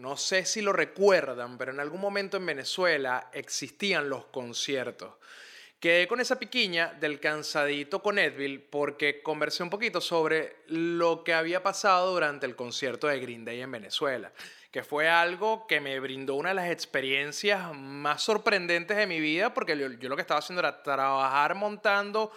No sé si lo recuerdan, pero en algún momento en Venezuela existían los conciertos. Quedé con esa piquiña del cansadito con Edville porque conversé un poquito sobre lo que había pasado durante el concierto de Green Day en Venezuela, que fue algo que me brindó una de las experiencias más sorprendentes de mi vida porque yo, yo lo que estaba haciendo era trabajar montando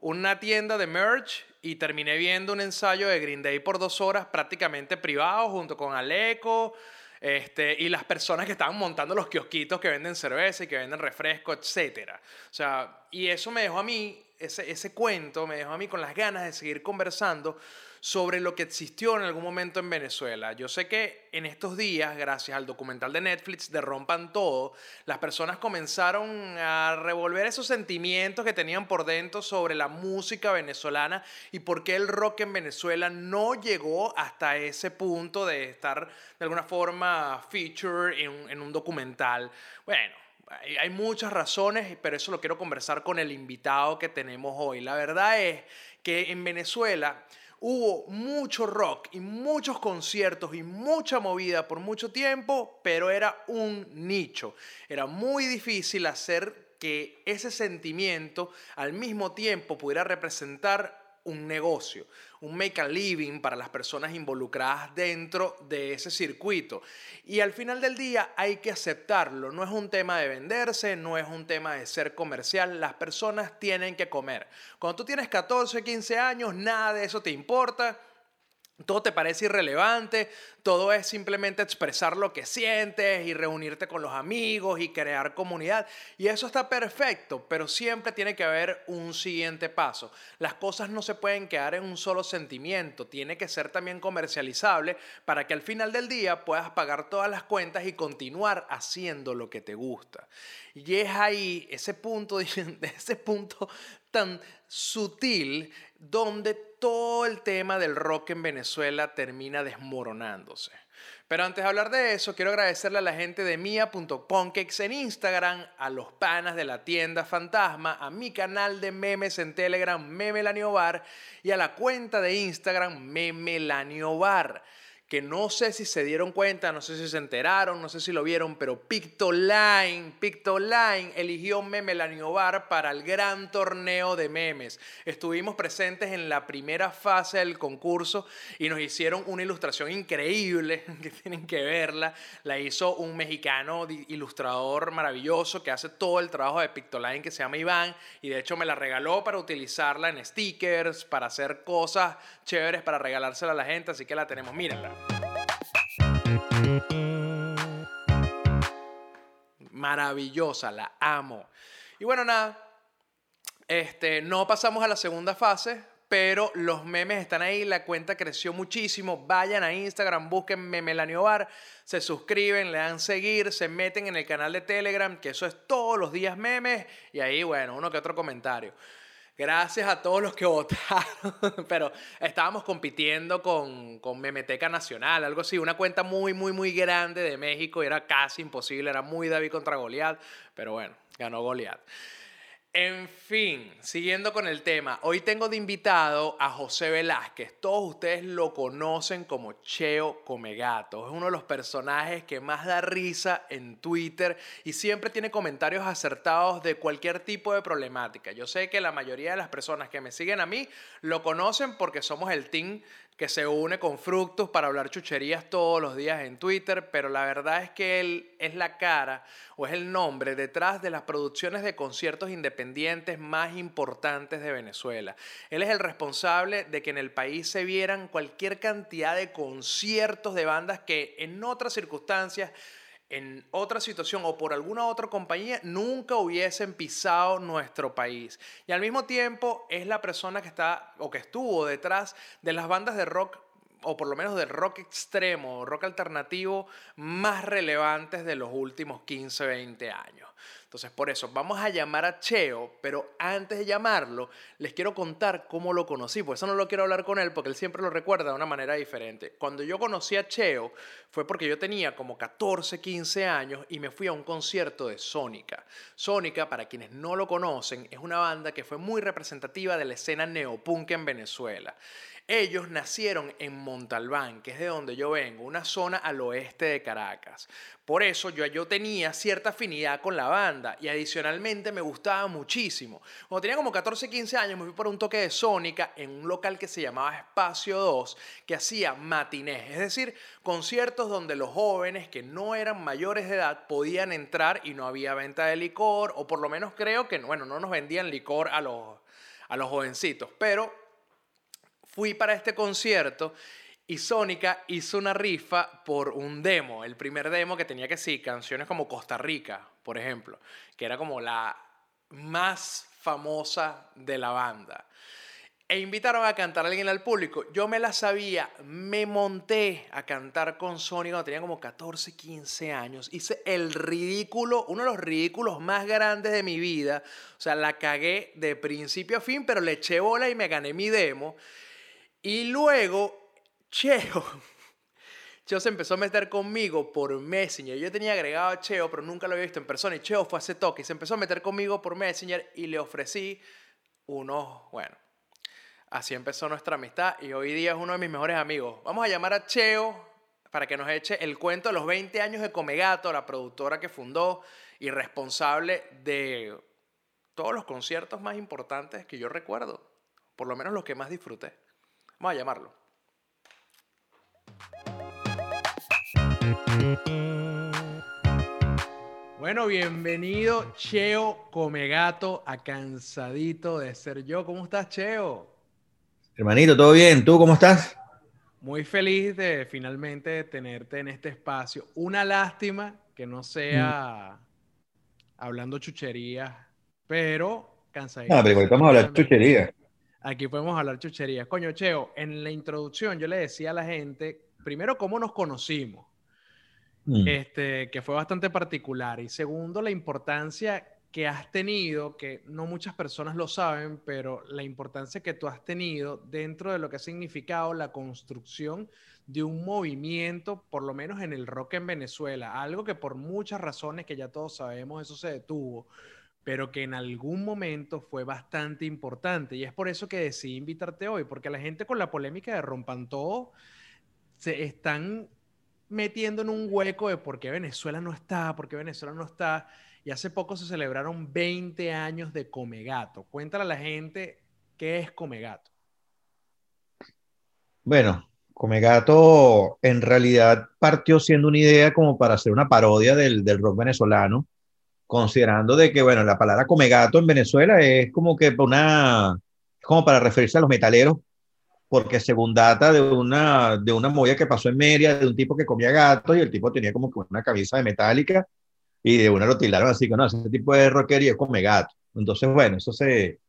una tienda de merch y terminé viendo un ensayo de Green Day por dos horas prácticamente privado junto con Aleco este, y las personas que estaban montando los kiosquitos que venden cerveza y que venden refresco, etc. O sea, y eso me dejó a mí, ese, ese cuento me dejó a mí con las ganas de seguir conversando sobre lo que existió en algún momento en Venezuela. Yo sé que en estos días, gracias al documental de Netflix de Rompan Todo, las personas comenzaron a revolver esos sentimientos que tenían por dentro sobre la música venezolana y por qué el rock en Venezuela no llegó hasta ese punto de estar de alguna forma feature en, en un documental. Bueno, hay muchas razones, pero eso lo quiero conversar con el invitado que tenemos hoy. La verdad es que en Venezuela hubo mucho rock y muchos conciertos y mucha movida por mucho tiempo, pero era un nicho. Era muy difícil hacer que ese sentimiento al mismo tiempo pudiera representar un negocio, un make a living para las personas involucradas dentro de ese circuito. Y al final del día hay que aceptarlo, no es un tema de venderse, no es un tema de ser comercial, las personas tienen que comer. Cuando tú tienes 14, 15 años, nada de eso te importa todo te parece irrelevante, todo es simplemente expresar lo que sientes y reunirte con los amigos y crear comunidad. Y eso está perfecto, pero siempre tiene que haber un siguiente paso. Las cosas no se pueden quedar en un solo sentimiento, tiene que ser también comercializable para que al final del día puedas pagar todas las cuentas y continuar haciendo lo que te gusta. Y es ahí ese punto, ese punto tan sutil donde todo el tema del rock en Venezuela termina desmoronándose. Pero antes de hablar de eso, quiero agradecerle a la gente de mia.ponkex en Instagram, a los panas de la tienda Fantasma, a mi canal de memes en Telegram, Memelaniobar, y a la cuenta de Instagram, Memelaniobar que no sé si se dieron cuenta, no sé si se enteraron, no sé si lo vieron, pero Pictoline, Pictoline eligió Memelanio Bar para el gran torneo de memes. Estuvimos presentes en la primera fase del concurso y nos hicieron una ilustración increíble, que tienen que verla. La hizo un mexicano ilustrador maravilloso que hace todo el trabajo de Pictoline que se llama Iván y de hecho me la regaló para utilizarla en stickers, para hacer cosas chéveres, para regalársela a la gente, así que la tenemos, mírenla. Maravillosa, la amo. Y bueno, nada, este, no pasamos a la segunda fase, pero los memes están ahí, la cuenta creció muchísimo. Vayan a Instagram, busquen Memelaniobar, se suscriben, le dan seguir, se meten en el canal de Telegram, que eso es todos los días memes, y ahí, bueno, uno que otro comentario. Gracias a todos los que votaron, pero estábamos compitiendo con, con Memeteca Nacional, algo así, una cuenta muy, muy, muy grande de México, y era casi imposible, era muy David contra Goliat, pero bueno, ganó Goliat. En fin, siguiendo con el tema, hoy tengo de invitado a José Velázquez. Todos ustedes lo conocen como Cheo Comegato. Es uno de los personajes que más da risa en Twitter y siempre tiene comentarios acertados de cualquier tipo de problemática. Yo sé que la mayoría de las personas que me siguen a mí lo conocen porque somos el team que se une con Fructus para hablar chucherías todos los días en Twitter, pero la verdad es que él es la cara o es el nombre detrás de las producciones de conciertos independientes más importantes de Venezuela. Él es el responsable de que en el país se vieran cualquier cantidad de conciertos de bandas que en otras circunstancias en otra situación o por alguna otra compañía nunca hubiesen pisado nuestro país. Y al mismo tiempo es la persona que está o que estuvo detrás de las bandas de rock o por lo menos del rock extremo, rock alternativo más relevantes de los últimos 15, 20 años. Entonces, por eso, vamos a llamar a Cheo, pero antes de llamarlo, les quiero contar cómo lo conocí, por eso no lo quiero hablar con él, porque él siempre lo recuerda de una manera diferente. Cuando yo conocí a Cheo, fue porque yo tenía como 14, 15 años y me fui a un concierto de Sónica. Sónica, para quienes no lo conocen, es una banda que fue muy representativa de la escena neopunk en Venezuela. Ellos nacieron en Montalbán, que es de donde yo vengo, una zona al oeste de Caracas. Por eso yo, yo tenía cierta afinidad con la banda y adicionalmente me gustaba muchísimo. Cuando tenía como 14, 15 años me fui por un toque de Sónica en un local que se llamaba Espacio 2, que hacía matinés, es decir, conciertos donde los jóvenes que no eran mayores de edad podían entrar y no había venta de licor, o por lo menos creo que, bueno, no nos vendían licor a los, a los jovencitos, pero fui para este concierto y Sónica hizo una rifa por un demo, el primer demo que tenía que sí, canciones como Costa Rica, por ejemplo, que era como la más famosa de la banda. E invitaron a cantar a alguien al público. Yo me la sabía, me monté a cantar con Sónica cuando tenía como 14, 15 años. Hice el ridículo, uno de los ridículos más grandes de mi vida. O sea, la cagué de principio a fin, pero le eché bola y me gané mi demo. Y luego, Cheo, Cheo se empezó a meter conmigo por Messenger. Yo tenía agregado a Cheo, pero nunca lo había visto en persona. Y Cheo fue a ese toque y se empezó a meter conmigo por Messenger y le ofrecí unos, bueno, así empezó nuestra amistad y hoy día es uno de mis mejores amigos. Vamos a llamar a Cheo para que nos eche el cuento de los 20 años de Comegato, la productora que fundó y responsable de todos los conciertos más importantes que yo recuerdo, por lo menos los que más disfruté. Vamos a llamarlo. Bueno, bienvenido Cheo Comegato a Cansadito de Ser Yo. ¿Cómo estás, Cheo? Hermanito, ¿todo bien? ¿Tú cómo estás? Muy feliz de finalmente tenerte en este espacio. Una lástima que no sea hablando chucherías, pero cansadito. Ah, pero estamos hablando chucherías. Aquí podemos hablar chucherías. Coño, Cheo, en la introducción yo le decía a la gente, primero, cómo nos conocimos, mm. este, que fue bastante particular. Y segundo, la importancia que has tenido, que no muchas personas lo saben, pero la importancia que tú has tenido dentro de lo que ha significado la construcción de un movimiento, por lo menos en el rock en Venezuela, algo que por muchas razones que ya todos sabemos, eso se detuvo pero que en algún momento fue bastante importante. Y es por eso que decidí invitarte hoy, porque la gente con la polémica de Rompan Todo se están metiendo en un hueco de por qué Venezuela no está, por qué Venezuela no está. Y hace poco se celebraron 20 años de Comegato. Cuéntale a la gente qué es Comegato. Bueno, Comegato en realidad partió siendo una idea como para hacer una parodia del, del rock venezolano considerando de que, bueno, la palabra come gato en Venezuela es como que una, como para referirse a los metaleros, porque según data de una, de una movida que pasó en Media, de un tipo que comía gato y el tipo tenía como que una camisa de metálica y de una lo tildaron así que no, ese tipo de rockería come gato. Entonces, bueno, eso se,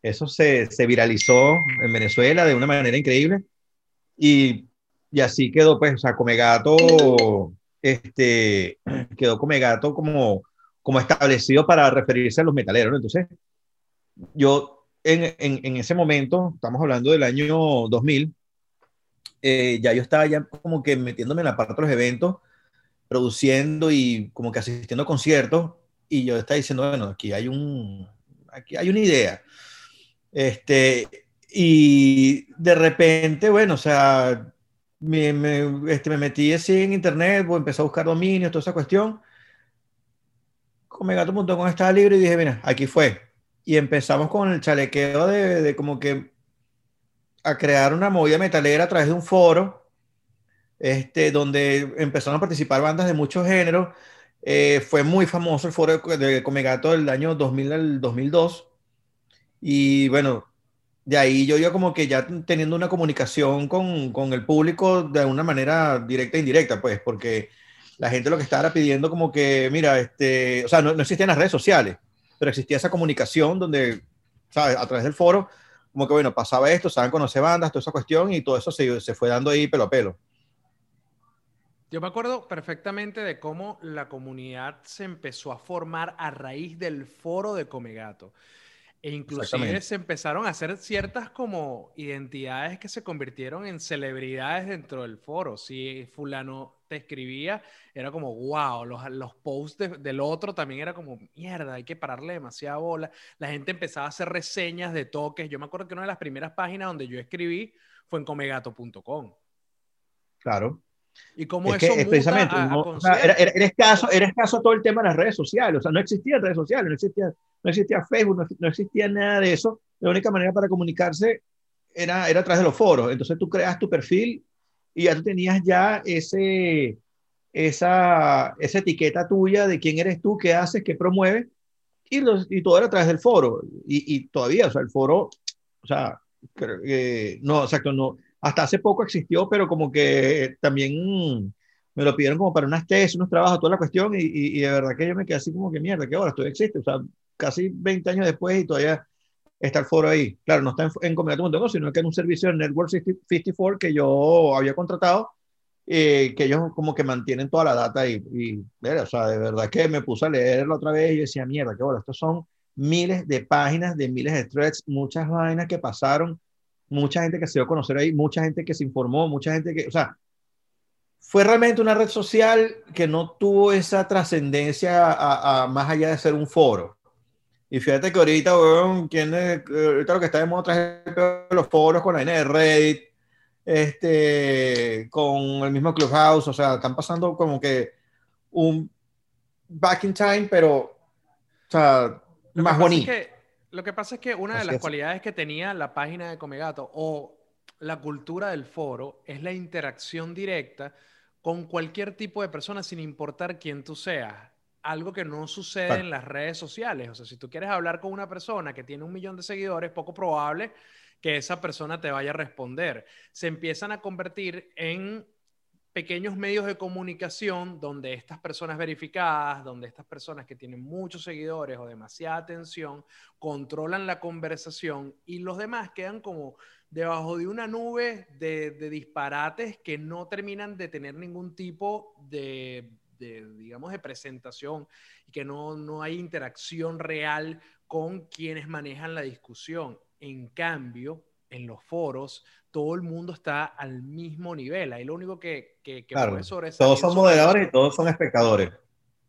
eso se, se viralizó en Venezuela de una manera increíble y, y así quedó, pues, o sea, come gato, este, quedó come gato como como establecido para referirse a los metaleros. Entonces, yo en, en, ese momento, estamos hablando del año 2000, eh, ya yo estaba ya como que metiéndome en la parte de los eventos, produciendo y como que asistiendo a conciertos, y yo estaba diciendo, bueno, aquí hay un, aquí hay una idea. Este, y de repente, bueno, o sea, me, me, este, me metí así en internet, pues, empecé a buscar dominios, toda esa cuestión, con estaba libre y dije, mira, aquí fue. Y empezamos con el chalequeo de, de, como que a crear una movida metalera a través de un foro, este, donde empezaron a participar bandas de muchos géneros. Eh, fue muy famoso el foro de Comegato del año 2000 al 2002. Y bueno, de ahí yo yo como que ya teniendo una comunicación con, con el público de una manera directa e indirecta, pues, porque la gente lo que estaba pidiendo como que, mira, este, o sea, no, no existían las redes sociales, pero existía esa comunicación donde, ¿sabes? A través del foro, como que bueno, pasaba esto, saben conocer bandas, toda esa cuestión y todo eso se, se fue dando ahí pelo a pelo. Yo me acuerdo perfectamente de cómo la comunidad se empezó a formar a raíz del foro de Comegato. E inclusive se empezaron a hacer ciertas como identidades que se convirtieron en celebridades dentro del foro. Si fulano te escribía, era como, wow, los, los posts del otro también era como, mierda, hay que pararle demasiada bola. La gente empezaba a hacer reseñas de toques. Yo me acuerdo que una de las primeras páginas donde yo escribí fue en comegato.com. Claro. Y cómo eso que, precisamente, era, era, escaso, era escaso todo el tema de las redes sociales, o sea, no existían redes sociales, no existía, no existía Facebook, no, existía nada de eso. La única manera para comunicarse era, era a través de los foros. Entonces tú creas tu perfil y ya tú tenías ya ese, esa, esa etiqueta tuya de quién eres tú, qué haces, qué promueves, y, los, y todo era a través del foro. Y, y todavía, o sea, el foro, o sea, no, exacto, no, hasta hace poco existió, pero como que también me lo pidieron como para unas tesis, unos trabajos, toda la cuestión, y, y, de verdad que yo me quedé así como que mierda, que ahora esto existe, o sea, casi 20 años después y todavía está el foro ahí. Claro, no está en, en Comunidad.com, sino que en un servicio de Network 54 que yo había contratado, eh, que ellos como que mantienen toda la data y, y o sea, de verdad que me puse a leerlo otra vez y decía, mierda, que bueno, estos son miles de páginas, de miles de threads, muchas vainas que pasaron, mucha gente que se dio a conocer ahí, mucha gente que se informó, mucha gente que, o sea, fue realmente una red social que no tuvo esa trascendencia a, más allá de ser un foro. Y fíjate que ahorita, weón, ¿quién es? ahorita lo que está de moda de los foros con la N de Reddit, este, con el mismo Clubhouse, o sea, están pasando como que un back in time, pero, o sea, más bonito. lo que pasa es que una de las cualidades que tenía la página de Comegato o la cultura del foro es la interacción directa con cualquier tipo de persona sin importar quién tú seas algo que no sucede en las redes sociales. O sea, si tú quieres hablar con una persona que tiene un millón de seguidores, poco probable que esa persona te vaya a responder. Se empiezan a convertir en pequeños medios de comunicación donde estas personas verificadas, donde estas personas que tienen muchos seguidores o demasiada atención, controlan la conversación y los demás quedan como debajo de una nube de, de disparates que no terminan de tener ningún tipo de de, digamos, de presentación y que no, no hay interacción real con quienes manejan la discusión. En cambio, en los foros, todo el mundo está al mismo nivel. Ahí lo único que, que, que claro, Todos son moderadores y todos son espectadores.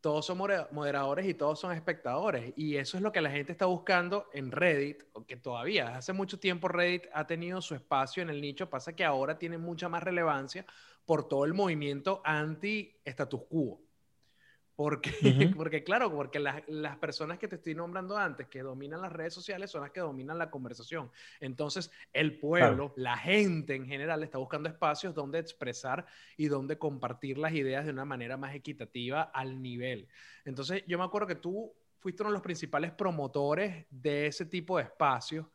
Todos son moderadores y todos son espectadores. Y eso es lo que la gente está buscando en Reddit, que todavía hace mucho tiempo Reddit ha tenido su espacio en el nicho. Pasa que ahora tiene mucha más relevancia por todo el movimiento anti-status quo. Porque, porque claro, porque las, las, personas que te estoy nombrando antes, que dominan las redes sociales, son las que dominan la conversación. Entonces, el pueblo, la gente en general, está buscando espacios donde expresar y donde compartir las ideas de una manera más equitativa al nivel. Entonces, yo me acuerdo que tú fuiste uno de los principales promotores de ese tipo de espacios.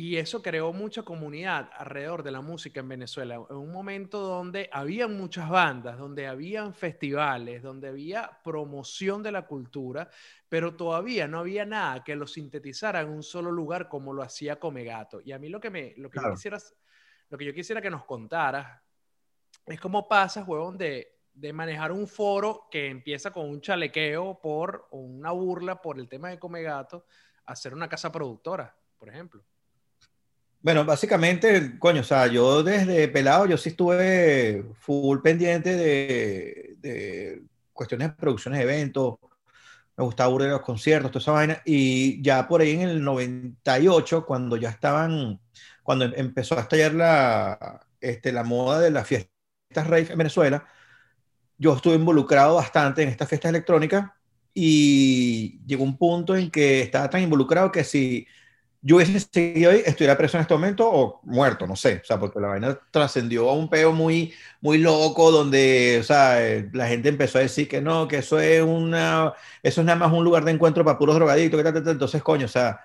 Y eso creó mucha comunidad alrededor de la música en Venezuela, en un momento donde había muchas bandas, donde habían festivales, donde había promoción de la cultura, pero todavía no había nada que lo sintetizara en un solo lugar como lo hacía Comegato. Y a mí lo que, me, lo que, yo, quisiera, lo que yo quisiera que nos contaras es cómo pasas, huevón, de, de manejar un foro que empieza con un chalequeo por o una burla por el tema de Comegato a ser una casa productora, por ejemplo. Bueno, básicamente, coño, o sea, yo desde pelado, yo sí estuve full pendiente de, de cuestiones de producciones de eventos, me gustaba burlar los conciertos, toda esa vaina, y ya por ahí en el 98, cuando ya estaban, cuando empezó a estallar la, este, la moda de las fiestas rave en Venezuela, yo estuve involucrado bastante en estas fiestas electrónicas y llegó un punto en que estaba tan involucrado que si yo hubiese seguido ahí, estuviera preso en este momento o muerto, no sé, o sea, porque la vaina trascendió a un peo muy, muy loco donde, o sea, eh, la gente empezó a decir que no, que eso es una, eso es nada más un lugar de encuentro para puros drogadictos, que tal, tal, entonces, coño, o sea,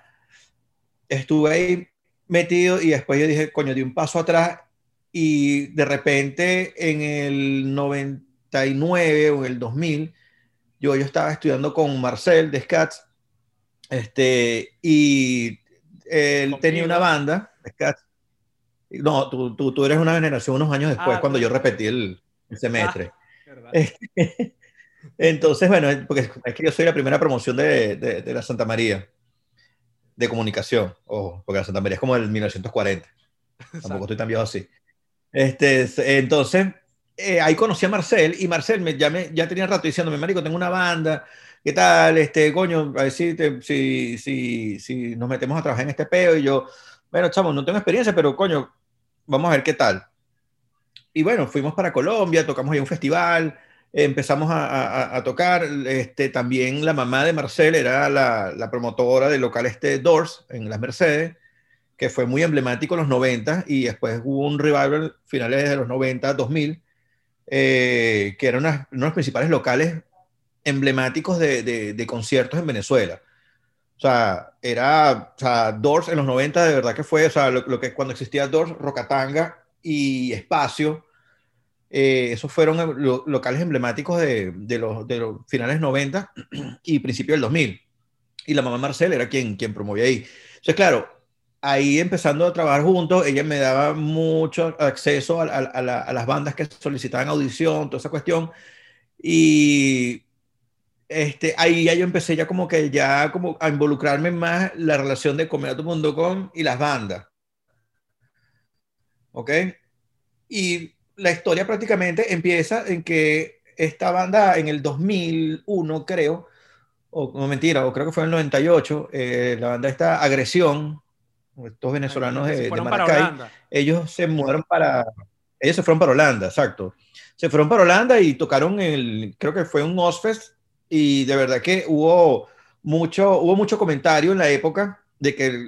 estuve ahí metido y después yo dije, coño, di un paso atrás y de repente en el 99 o en el 2000, yo, yo estaba estudiando con Marcel de Scats, este, y él tenía una banda. No, tú, tú, tú, eres una generación unos años después, ah, cuando yo repetí el, semestre. Ah, entonces, bueno, porque es que yo soy la primera promoción de, de, la Santa María de comunicación, ojo, porque la Santa María es como el 1940. Tampoco estoy tan viejo así. Este, entonces, eh, ahí conocí a Marcel y Marcel me, ya, ya tenía rato diciéndome, Marico, tengo una banda, ¿qué tal? Este, coño, a ver si, si, si, si, nos metemos a trabajar en este peo. Y yo, bueno, chamo, no tengo experiencia, pero coño, vamos a ver qué tal. Y bueno, fuimos para Colombia, tocamos ahí un festival, empezamos a, a, tocar. Este, también la mamá de Marcel era la, la, promotora del local este Doors en las Mercedes, que fue muy emblemático en los 90 y después hubo un revival finales de los 90, 2000 eh, que eran uno de los principales locales emblemáticos de, de, conciertos en Venezuela. O sea, era, o sea, Doors en los 90 de verdad que fue, o sea, lo, que cuando existía Doors, Rocatanga y Espacio, eh, esos fueron locales emblemáticos de, de, los, de los finales 90 y principios del 2000. Y la mamá Marcel era quien, quien promovía ahí. Entonces, claro, ahí empezando a trabajar juntos, ella me daba mucho acceso a, las bandas que solicitaban audición, toda esa cuestión. Y este, ahí ya yo empecé ya como que ya como a involucrarme más la relación de Comedato.com y las bandas. ¿Ok? Y la historia prácticamente empieza en que esta banda en el 2001, creo, o no mentira, o creo que fue en el 98, eh, la banda esta Agresión, estos venezolanos de, Maracay, ellos se mudaron para, ellos se fueron para Holanda, exacto. Se fueron para Holanda y tocaron el, creo que fue un Ozfest y de verdad que hubo mucho, hubo mucho comentario en la época de que,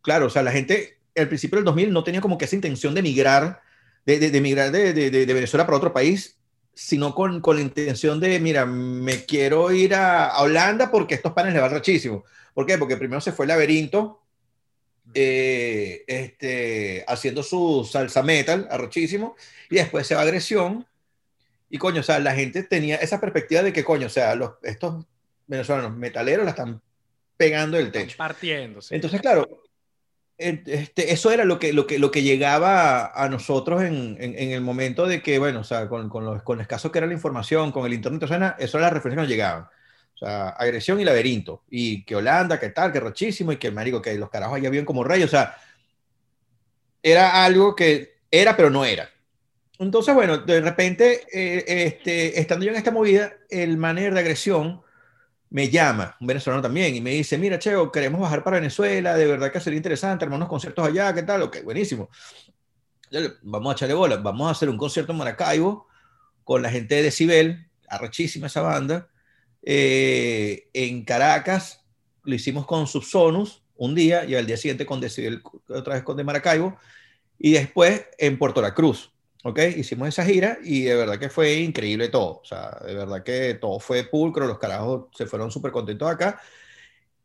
claro, o sea, la gente al principio del 2000 no tenía como que esa intención de migrar, de, de, de de, de, Venezuela para otro país, sino con, con, la intención de, mira, me quiero ir a, Holanda porque estos panes le van rachísimo. ¿Por qué? Porque primero se fue el laberinto, eh, este, haciendo su salsa metal, arrochísimo, y después se va a agresión. Y coño, o sea, la gente tenía esa perspectiva de que, coño, o sea, los, estos venezolanos metaleros la están pegando el techo. Partiéndose. Entonces, claro, este, eso era lo que, lo que, lo que llegaba a nosotros en, en, el momento de que, bueno, o sea, con, con, los, con escaso que era la información, con el internet, o sea, eso era la referencia que nos llegaban agresión y laberinto. Y que Holanda, que tal, que rochísimo, y que, marico, que los carajos allá viven como reyes. O sea, era algo que era, pero no era. Entonces, bueno, de repente, eh, este, estando yo en esta movida, el manager de agresión me llama, un venezolano también, y me dice, mira, Cheo, queremos bajar para Venezuela, de verdad que sería interesante, armar unos conciertos allá, ¿qué tal? Ok, buenísimo. Vamos a echarle bola, vamos a hacer un concierto en Maracaibo con la gente de Decibel, arrechísima esa banda, eh, en Caracas lo hicimos con Subsonus un día y al día siguiente con Decibel, otra vez con de Maracaibo y después en Puerto La Cruz. ¿Ok? Hicimos esa gira y de verdad que fue increíble todo. O sea, de verdad que todo fue pulcro, los carajos se fueron súper contentos acá.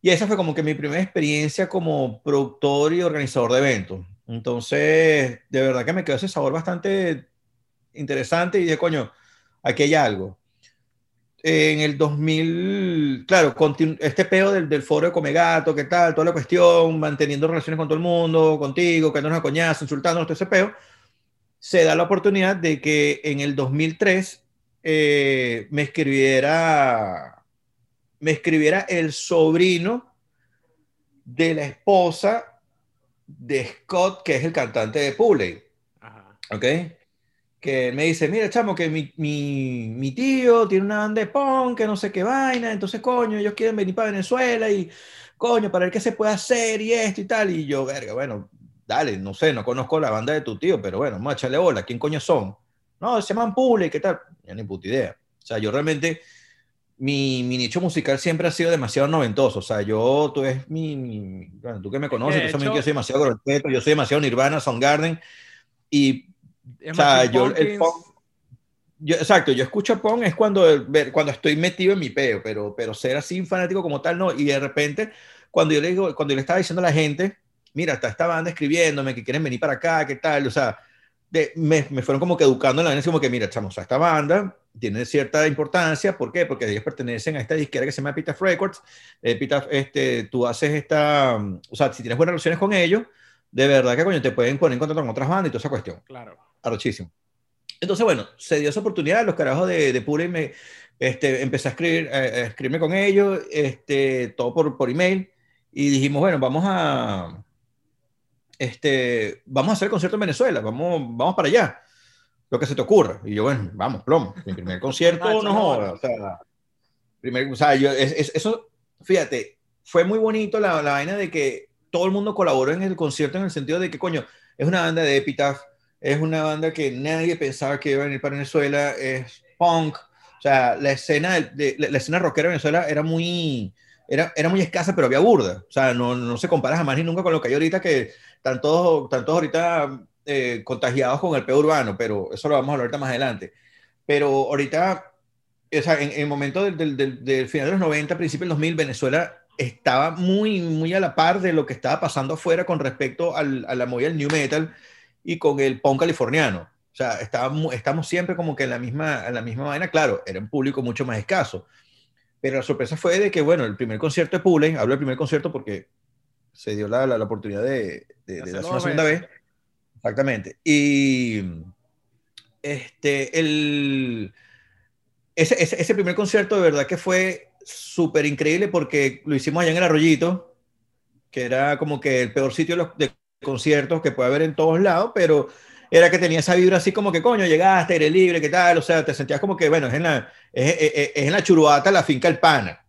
Y esa fue como que mi primera experiencia como productor y organizador de eventos. Entonces, de verdad que me quedó ese sabor bastante interesante y de coño, aquí hay algo en el 2000, claro, este peo del, del, foro de Comegato, ¿qué tal? Toda la cuestión, manteniendo relaciones con todo el mundo, contigo, que a coñazo, insultándonos, todo ese peo, se da la oportunidad de que en el 2003 eh, me escribiera, me escribiera el sobrino de la esposa de Scott, que es el cantante de Pulley. ¿Ok? que me dice, mira, chamo, que mi, mi, mi, tío tiene una banda de punk, que no sé qué vaina, entonces, coño, ellos quieren venir para Venezuela y, coño, para ver qué se puede hacer y esto y tal. Y yo, verga, bueno, dale, no sé, no conozco la banda de tu tío, pero bueno, vamos a echarle bola, ¿quién coño son? No, se llaman Pule, ¿qué tal? Ya ni puta idea. O sea, yo realmente, mi, mi, nicho musical siempre ha sido demasiado noventoso. O sea, yo, tú es mi, mi bueno, tú que me conoces, tú sabes que yo soy demasiado grosero, yo soy demasiado Nirvana, Soundgarden, y o sea, yo, el yo, exacto, yo escucho punk es cuando, cuando estoy metido en mi peo, pero, pero ser así fanático como tal, no. Y de repente, cuando yo le, digo, cuando yo le estaba diciendo a la gente, mira, está esta banda escribiéndome que quieren venir para acá, qué tal, o sea, de, me, me, fueron como que educando en la vez como que, mira, chamos, a esta banda, tiene cierta importancia. ¿Por qué? Porque ellos pertenecen a esta disquera que se llama Epitaph Records. Epitaph, este, tú haces esta, o sea, si tienes buenas relaciones con ellos, de verdad que coño, te pueden poner en contacto con otras bandas y toda esa cuestión. Claro. Arrochísimo. Entonces, bueno, se dio esa oportunidad, los carajos de, de Pure me, este, empecé a, escribir, a escribirme con ellos, este, todo por, por email, y dijimos, bueno, vamos a, este, vamos a hacer el concierto en Venezuela, vamos, vamos para allá lo que se te ocurra. Y yo, bueno, vamos, plomo. Mi primer concierto, no O sea, primer, o sea yo, es, eso, fíjate, fue muy bonito la, la, vaina de que todo el mundo colaboró en el concierto en el sentido de que, coño, es una banda de Epitaph, es una banda que nadie pensaba que iba a venir para Venezuela, es punk. O sea, la escena, de, la, escena rockera de Venezuela era muy, era, era muy escasa, pero había burda. O sea, no, no se compara jamás ni nunca con lo que hay ahorita, que están todos, están ahorita eh, contagiados con el peor urbano, pero eso lo vamos a hablar más adelante. Pero ahorita, o sea, en, el momento del, del, del, final de los 90, principio del 2000, Venezuela estaba muy, muy a la par de lo que estaba pasando afuera con respecto al, a la movida del new metal y con el punk californiano. O sea, estábamos, estamos siempre como que en la misma, en la misma vaina. Claro, era un público mucho más escaso. Pero la sorpresa fue de que, bueno, el primer concierto de Pule, hablo del primer concierto porque se dio la, la, la oportunidad de, de, de, hacer una segunda vez. Exactamente. Y este, el, ese, ese, ese, primer concierto de verdad que fue súper increíble porque lo hicimos allá en el Arroyito, que era como que el peor sitio de, los, de conciertos que puede haber en todos lados, pero era que tenía esa vibra así como que, coño, llegaste, eres libre, ¿qué tal? O sea, te sentías como que, bueno, es en la, es, es, es en la churuata, la finca El Pana.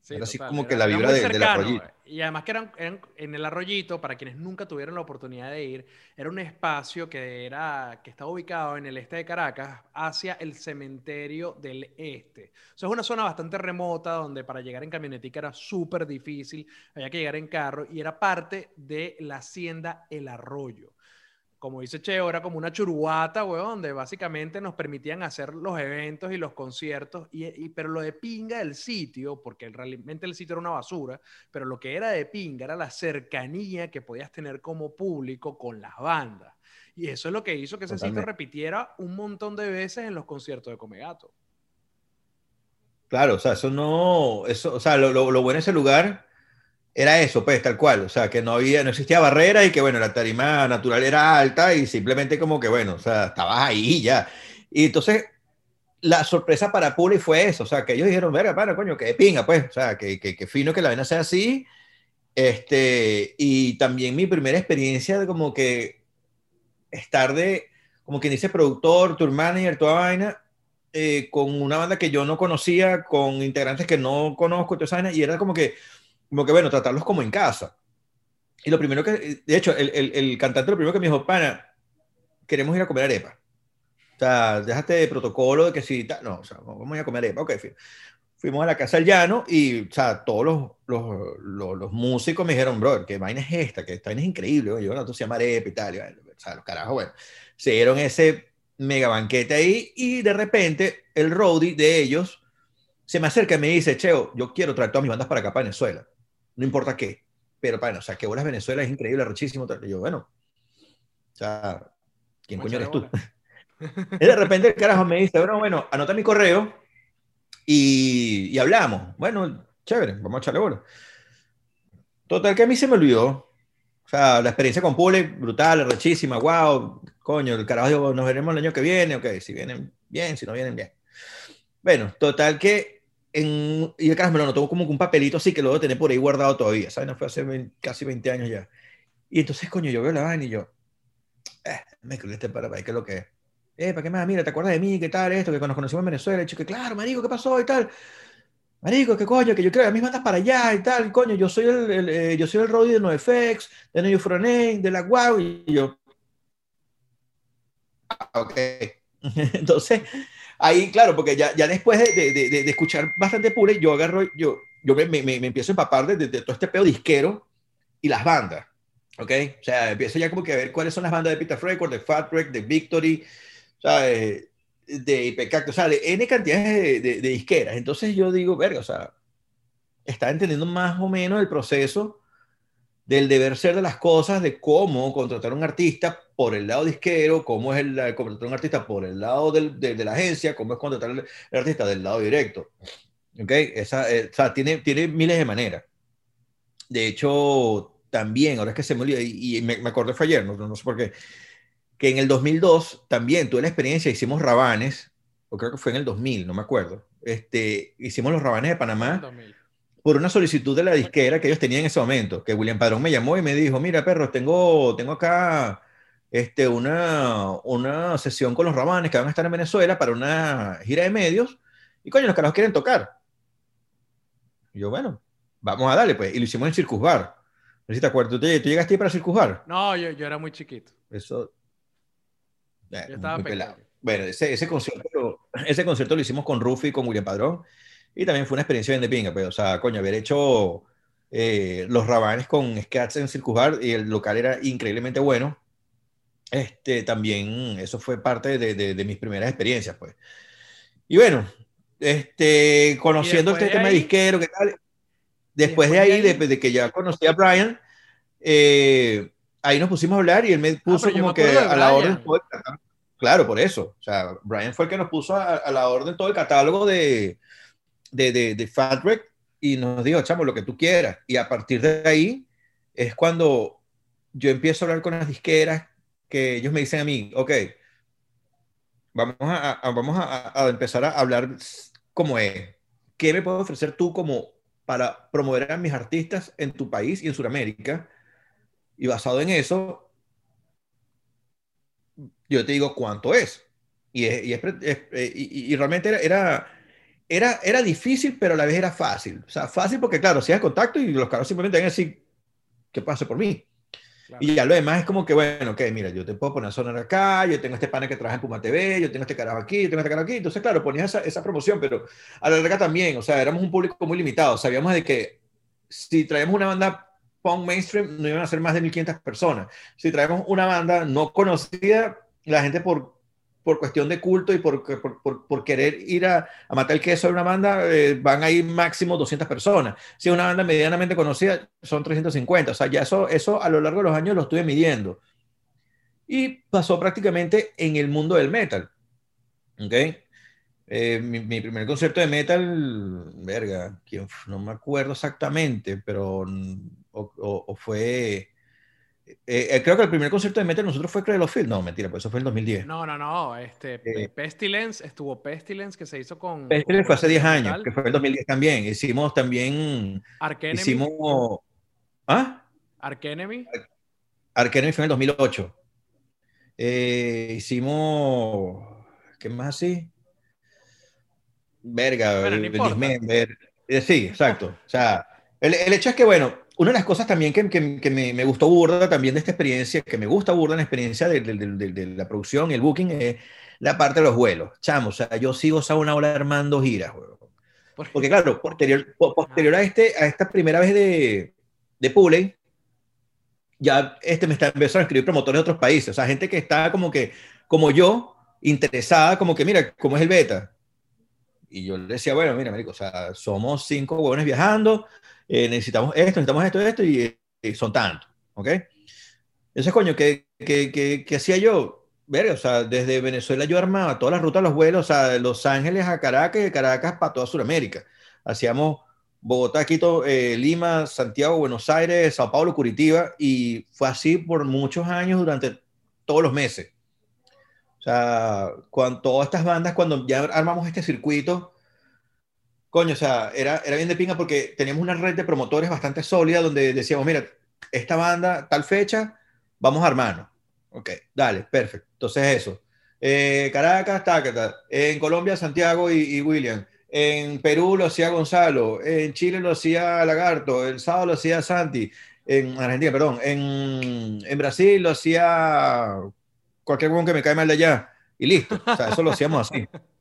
Sí, era así como era, que la vibra de, del arroyito. Y además que eran, en el arroyito, para quienes nunca tuvieron la oportunidad de ir, era un espacio que, era, que estaba ubicado en el este de Caracas hacia el cementerio del este. O sea, es una zona bastante remota donde para llegar en camionetica era súper difícil, había que llegar en carro y era parte de la hacienda El Arroyo como dice Cheo, era como una churuata, weón, donde básicamente nos permitían hacer los eventos y los conciertos, y, y, pero lo de pinga del sitio, porque realmente el sitio era una basura, pero lo que era de pinga era la cercanía que podías tener como público con las bandas. Y eso es lo que hizo que ese sitio repitiera un montón de veces en los conciertos de Comegato. Claro, o sea, eso no, eso, o sea, lo, lo, lo bueno de ese lugar era eso, pues, tal cual. O sea, que no había, no existía barrera y que, bueno, la tarima natural era alta y simplemente como que, bueno, o sea, estabas ahí ya. Y entonces, la sorpresa para Puli fue eso. O sea, que ellos dijeron, verga, para, coño, que pinga, pues. O sea, que, que, que fino que la vaina sea así. Este, y también mi primera experiencia de como que estar de, como quien dice, productor, tour manager, toda vaina, eh, con una banda que yo no conocía, con integrantes que no conozco, toda esa vaina, y era como que como que, bueno, tratarlos como en casa. Y lo primero que, de hecho, el, el, el cantante lo primero que me dijo, pana, queremos ir a comer arepa. O sea, déjate de protocolo de que si, no, o sea, vamos a ir a comer arepa. Ok, fuimos a la casa del llano y, o sea, todos los, los, los, los músicos me dijeron, bro, ¿qué vaina es esta? Que esta vaina es increíble. yo, no, tú se llama arepa y tal. Y, o sea, los carajos, bueno, se dieron ese mega banquete ahí y de repente el roadie de ellos se me acerca y me dice, Cheo, yo quiero traer todas mis bandas para acá, para Venezuela no importa qué. Pero, bueno, o sea, que bolas Venezuela es increíble, rechísimo. Y yo, bueno, o sea, ¿quién coño eres tú? y de repente el carajo me dice, bueno, bueno, anota mi correo y, y hablamos. Bueno, chévere, vamos a echarle bola. Total, que a mí se me olvidó. O sea, la experiencia con Pule, brutal, rechísima, wow, coño, el carajo, nos veremos el año que viene, ok, si vienen bien, si no vienen bien. Bueno, total que en, y el carajo me lo como un papelito así que lo debo tener por ahí guardado todavía, ¿sabes? No fue hace 20, casi 20 años ya. Y entonces, coño, yo veo la vaina y yo, eh, me escribí este para, para ¿qué es lo que es? Eh, ¿para qué más? Mira, ¿te acuerdas de mí? ¿Qué tal esto? Que nos conocimos en Venezuela, he dicho que, claro, marico, ¿qué pasó? Y tal. Marico, ¿qué coño? Que yo creo que a mí mandas para allá y tal, coño, yo soy el, el eh, yo soy el Roddy de NoFX, de No Froné, de la Guau, y yo, ah, ok. entonces, ahí, claro, porque ya, ya después de, de, de, de escuchar bastante pure, yo agarro, yo, yo me, me, me empiezo a empapar de, todo este pedo disquero y las bandas, ¿ok? O sea, empiezo ya como que a ver cuáles son las bandas de Peter Record, de Fat Wreck, de Victory, ¿sabes? De IPCAC, o sea, de N cantidades de, de, disqueras. Entonces yo digo, verga, o sea, está entendiendo más o menos el proceso del deber ser de las cosas, de cómo contratar a un artista por el lado disquero, cómo es el, contratar a un artista por el lado del, de, la agencia, cómo es contratar al artista del lado directo. ¿Ok? Esa, eh, o sea, tiene, tiene miles de maneras. De hecho, también, ahora es que se me olvida, y, me, me, acordé fue ayer, no, no, sé por qué, que en el 2002 también tuve la experiencia, hicimos rabanes, o creo que fue en el 2000, no me acuerdo, este, hicimos los rabanes de Panamá por una solicitud de la disquera que ellos tenían en ese momento, que William Padrón me llamó y me dijo, mira, perro, tengo, tengo acá este, una, una sesión con los rabanes que van a estar en Venezuela para una gira de medios, y coño, los carajos quieren tocar. Y yo, bueno, vamos a darle, pues. Y lo hicimos en Circus Bar. No sé si te acuerdas. ¿Tú, llegaste ahí para Circus Bar? No, yo, yo era muy chiquito. Eso. Eh, yo estaba muy pelado. Bueno, ese, ese, concierto, ese concierto lo hicimos con Rufi y con William Padrón. Y también fue una experiencia bien de pinga, pues. O sea, coño, haber hecho eh, los rabanes con Scats en Circus Bar y el local era increíblemente bueno. Este, también, eso fue parte de, de, de mis primeras experiencias, pues. Y bueno, este, conociendo este de tema ahí, disquero, ¿qué tal? Después, después de ahí, de, de, que ya conocí a Brian, eh, ahí nos pusimos a hablar y él me Ah, puso como me que de a la orden todo el catálogo. Claro, por eso. O sea, Brian fue el que nos puso a, a la orden todo el catálogo de, de, de, de Fat Wreck y nos dijo, chamo, lo que tú quieras. Y a partir de ahí es cuando yo empiezo a hablar con las disqueras que ellos me dicen a mí, ok, vamos a, vamos a, empezar a hablar cómo es. ¿Qué me puedes ofrecer tú como para promover a mis artistas en tu país y en Sudamérica? Y basado en eso, yo te digo cuánto es. Y, es, y, y realmente era, era, era, difícil, pero a la vez era fácil. O sea, fácil porque, claro, hay contacto y los carros simplemente van a decir, ¿qué pasa por mí? Claro. Y ya lo demás es como que, bueno, ok, mira, yo te puedo poner a sonar acá, yo tengo este pana que trabaja en Puma TV, yo tengo este carajo aquí, yo tengo este carajo aquí. Entonces, claro, ponías esa, esa promoción, pero a la larga también, o sea, éramos un público muy limitado. Sabíamos de que si traíamos una banda punk mainstream, no iban a ser más de 1500 personas. Si traemos una banda no conocida, la gente por, por cuestión de culto y por, por, por, por querer ir a, a, matar el queso de una banda, eh, van a ir máximo 200 personas. Si es una banda medianamente conocida, son 350. O sea, ya eso, eso a lo largo de los años lo estuve midiendo. Y pasó prácticamente en el mundo del metal. ¿Ok? Eh, mi, mi, primer concierto de metal, verga, ¿quién, no me acuerdo exactamente, pero o, o, o fue eh, creo que el primer concierto de metal nosotros fue Cradle of Field. No, mentira, pues eso fue en 2010. No, no, no. Este, eh, Pestilence, estuvo Pestilence que se hizo con. Pestilence fue hace 10 años, que fue en 2010 también. Hicimos también. Arkenemy. Hicimos. ¿Ah? Arkenemy. Arkenemy fue en el 2008. Eh, hicimos. ¿Qué más así? Verga, bueno, no Dismember. Eh, sí, exacto. O sea, el, el hecho es que, bueno, una de las cosas también que, que, que me, me, gustó burda también de esta experiencia, que me gusta burda en la experiencia de, de, de, de, la producción, el booking, es la parte de los vuelos. Chamo, o sea, yo sigo a una hora armando giras, Porque claro, posterior, posterior a, este, a esta primera vez de, de Puley, ya este me está empezando a escribir promotores de otros países, o sea, gente que está como que, como yo, interesada, como que, mira, ¿cómo es el beta? Y yo le decía, bueno, mira, marico, o sea, somos cinco huevones viajando, eh, necesitamos esto, necesitamos esto, esto, y, y son tantos, ¿ok? Entonces, coño, ¿qué, qué, qué, qué hacía yo? O sea, desde Venezuela yo armaba todas las rutas los vuelos, de Los Ángeles a Caracas y de Caracas para toda Sudamérica. Hacíamos Bogotá, Quito, eh, Lima, Santiago, Buenos Aires, Sao Paulo, Curitiba, y fue así por muchos años durante todos los meses. O sea, cuando todas estas bandas, cuando ya armamos este circuito, coño, o sea, era, era bien de pinga porque teníamos una red de promotores bastante sólida donde decíamos, mira, esta banda, tal fecha, vamos a armarnos. Ok, dale, perfecto. Entonces eso. Eh, Caracas, Tácata. En Colombia, Santiago y, William. En Perú lo hacía Gonzalo. En Chile lo hacía Lagarto. El sábado lo hacía Santi. En Argentina, perdón. En, en Brasil lo hacía cualquier uno que me cae mal de allá. Y listo. O sea, eso lo hacíamos así.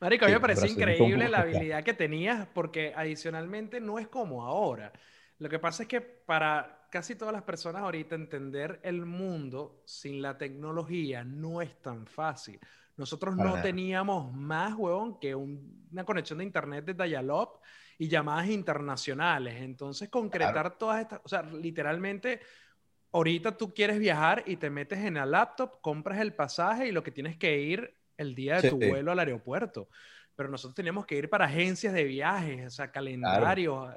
Marico, a mí me parece increíble la habilidad que tenías porque adicionalmente no es como ahora. Lo que pasa es que para casi todas las personas ahorita entender el mundo sin la tecnología no es tan fácil. Nosotros no teníamos más, huevón, que un, una conexión de internet de dial-up y llamadas internacionales. Entonces, concretar todas estas, o sea, literalmente, ahorita tú quieres viajar y te metes en el laptop, compras el pasaje y lo que tienes que ir el día de tu vuelo al aeropuerto pero nosotros teníamos que ir para agencias de viajes, o sea, calendarios,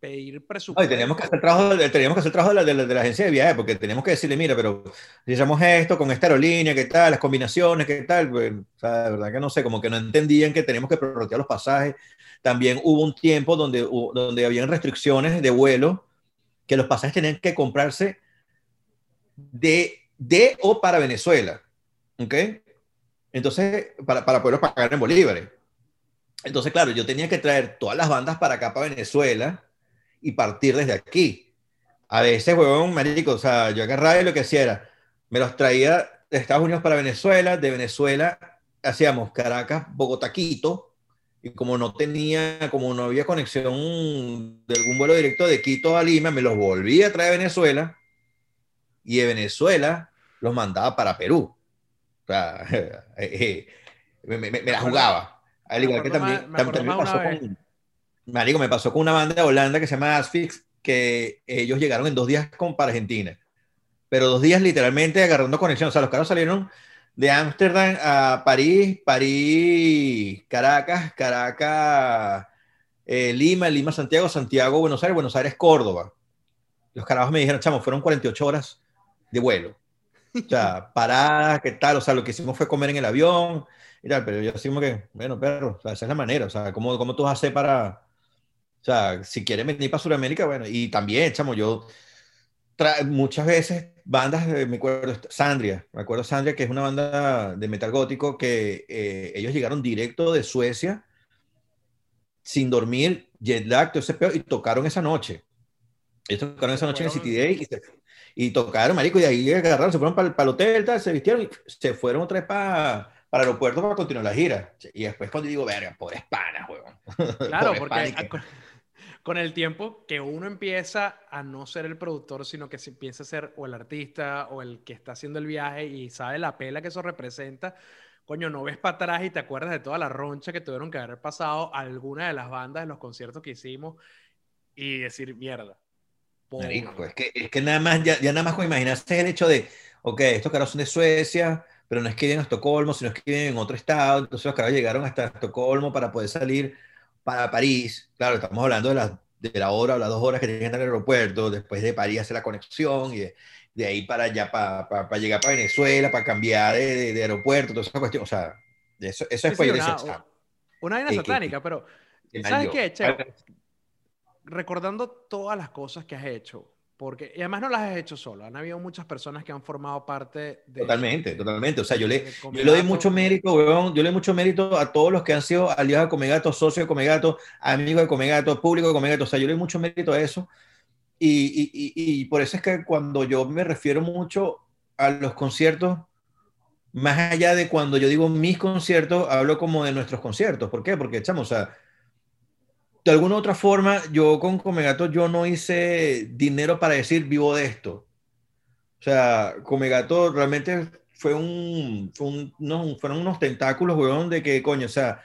pedir presupuesto. y teníamos que hacer trabajo, teníamos que hacer trabajo de la, de, la, agencia de viajes, porque teníamos que decirle, mira, pero si hacemos esto con esta aerolínea, ¿qué tal? Las combinaciones, ¿qué tal? Pues, o sea, de verdad que no sé, como que no entendían que teníamos que prorrotear los pasajes. También hubo un tiempo donde, donde habían restricciones de vuelo, que los pasajes tenían que comprarse de, de o para Venezuela, ¿ok? Entonces, para, para poderlos pagar en bolívares. Entonces, claro, yo tenía que traer todas las bandas para acá, para Venezuela, y partir desde aquí. A veces, huevón, marico, o sea, yo agarraba y lo que hacía era, me los traía de Estados Unidos para Venezuela, de Venezuela hacíamos Caracas, Bogotá, Quito, y como no tenía, como no había conexión de algún vuelo directo de Quito a Lima, me los volví a traer a Venezuela, y de Venezuela los mandaba para Perú. O sea, eh, eh, me, la jugaba. Al igual que también, me, pasó con, me pasó con una banda de Holanda que se llama Asfix, que ellos llegaron en dos días con, para Argentina. Pero dos días literalmente agarrando conexión. O sea, los carros salieron de Ámsterdam a París, París, Caracas, Caracas, eh, Lima, Lima, Santiago, Santiago, Buenos Aires, Buenos Aires, Córdoba. Los carajos me dijeron, chamo, fueron 48 horas de vuelo. O sea, paradas, ¿qué tal? O sea, lo que hicimos fue comer en el avión, pero yo como que, bueno, perro, o sea, esa es la manera, o sea, ¿cómo, cómo tú vas a hacer para, o sea, si quieres venir para Sudamérica, bueno, y también, chamo, yo muchas veces bandas, me acuerdo, Sandria, me acuerdo Sandria, que es una banda de metal gótico que eh, ellos llegaron directo de Suecia, sin dormir, jet lag, todo ese peor, y tocaron esa noche. Ellos tocaron esa noche en el City Day y, tocaron, marico, y ahí agarraron, se fueron para, el hotel, tal, se vistieron y se fueron otra vez para para el aeropuerto para continuar la gira. Y después cuando digo, verga, pobres panas, weón. Claro, porque con, el tiempo que uno empieza a no ser el productor, sino que se empieza a ser o el artista o el que está haciendo el viaje y sabe la pela que eso representa, coño, no ves para atrás y te acuerdas de toda la roncha que tuvieron que haber pasado alguna de las bandas en los conciertos que hicimos y decir, mierda. Es que, es que nada más, ya, ya nada más con imaginarse el hecho de, ok, estos caras son de Suecia, pero no es que viven a Estocolmo, sino es que viven en otro estado. Entonces los caras llegaron hasta Estocolmo para poder salir para París. Claro, estamos hablando de la, de la hora o las dos horas que tienen que estar en el aeropuerto. Después de París hacer la conexión y de, ahí para allá, para, para, llegar para Venezuela, para cambiar de, de, aeropuerto, toda esa cuestión. O sea, eso, eso es sí, una, una vaina satánica, pero ¿sabes qué, Che? Recordando todas las cosas que has hecho, porque, y además no las has hecho solo, han habido muchas personas que han formado parte de... Totalmente, totalmente. O sea, yo le, yo le doy mucho mérito, weón, yo le doy mucho mérito a todos los que han sido aliados de Comegato, socios de Comegato, amigos de Comegato, público de Comegato. O sea, yo le doy mucho mérito a eso. Y, y, y, por eso es que cuando yo me refiero mucho a los conciertos, más allá de cuando yo digo mis conciertos, hablo como de nuestros conciertos. ¿Por qué? Porque, echamos, o sea, de alguna u otra forma, yo con Comegato yo no hice dinero para decir vivo de esto. O sea, Comegato realmente fue un, no, fueron unos tentáculos, weón, de que, coño, o sea,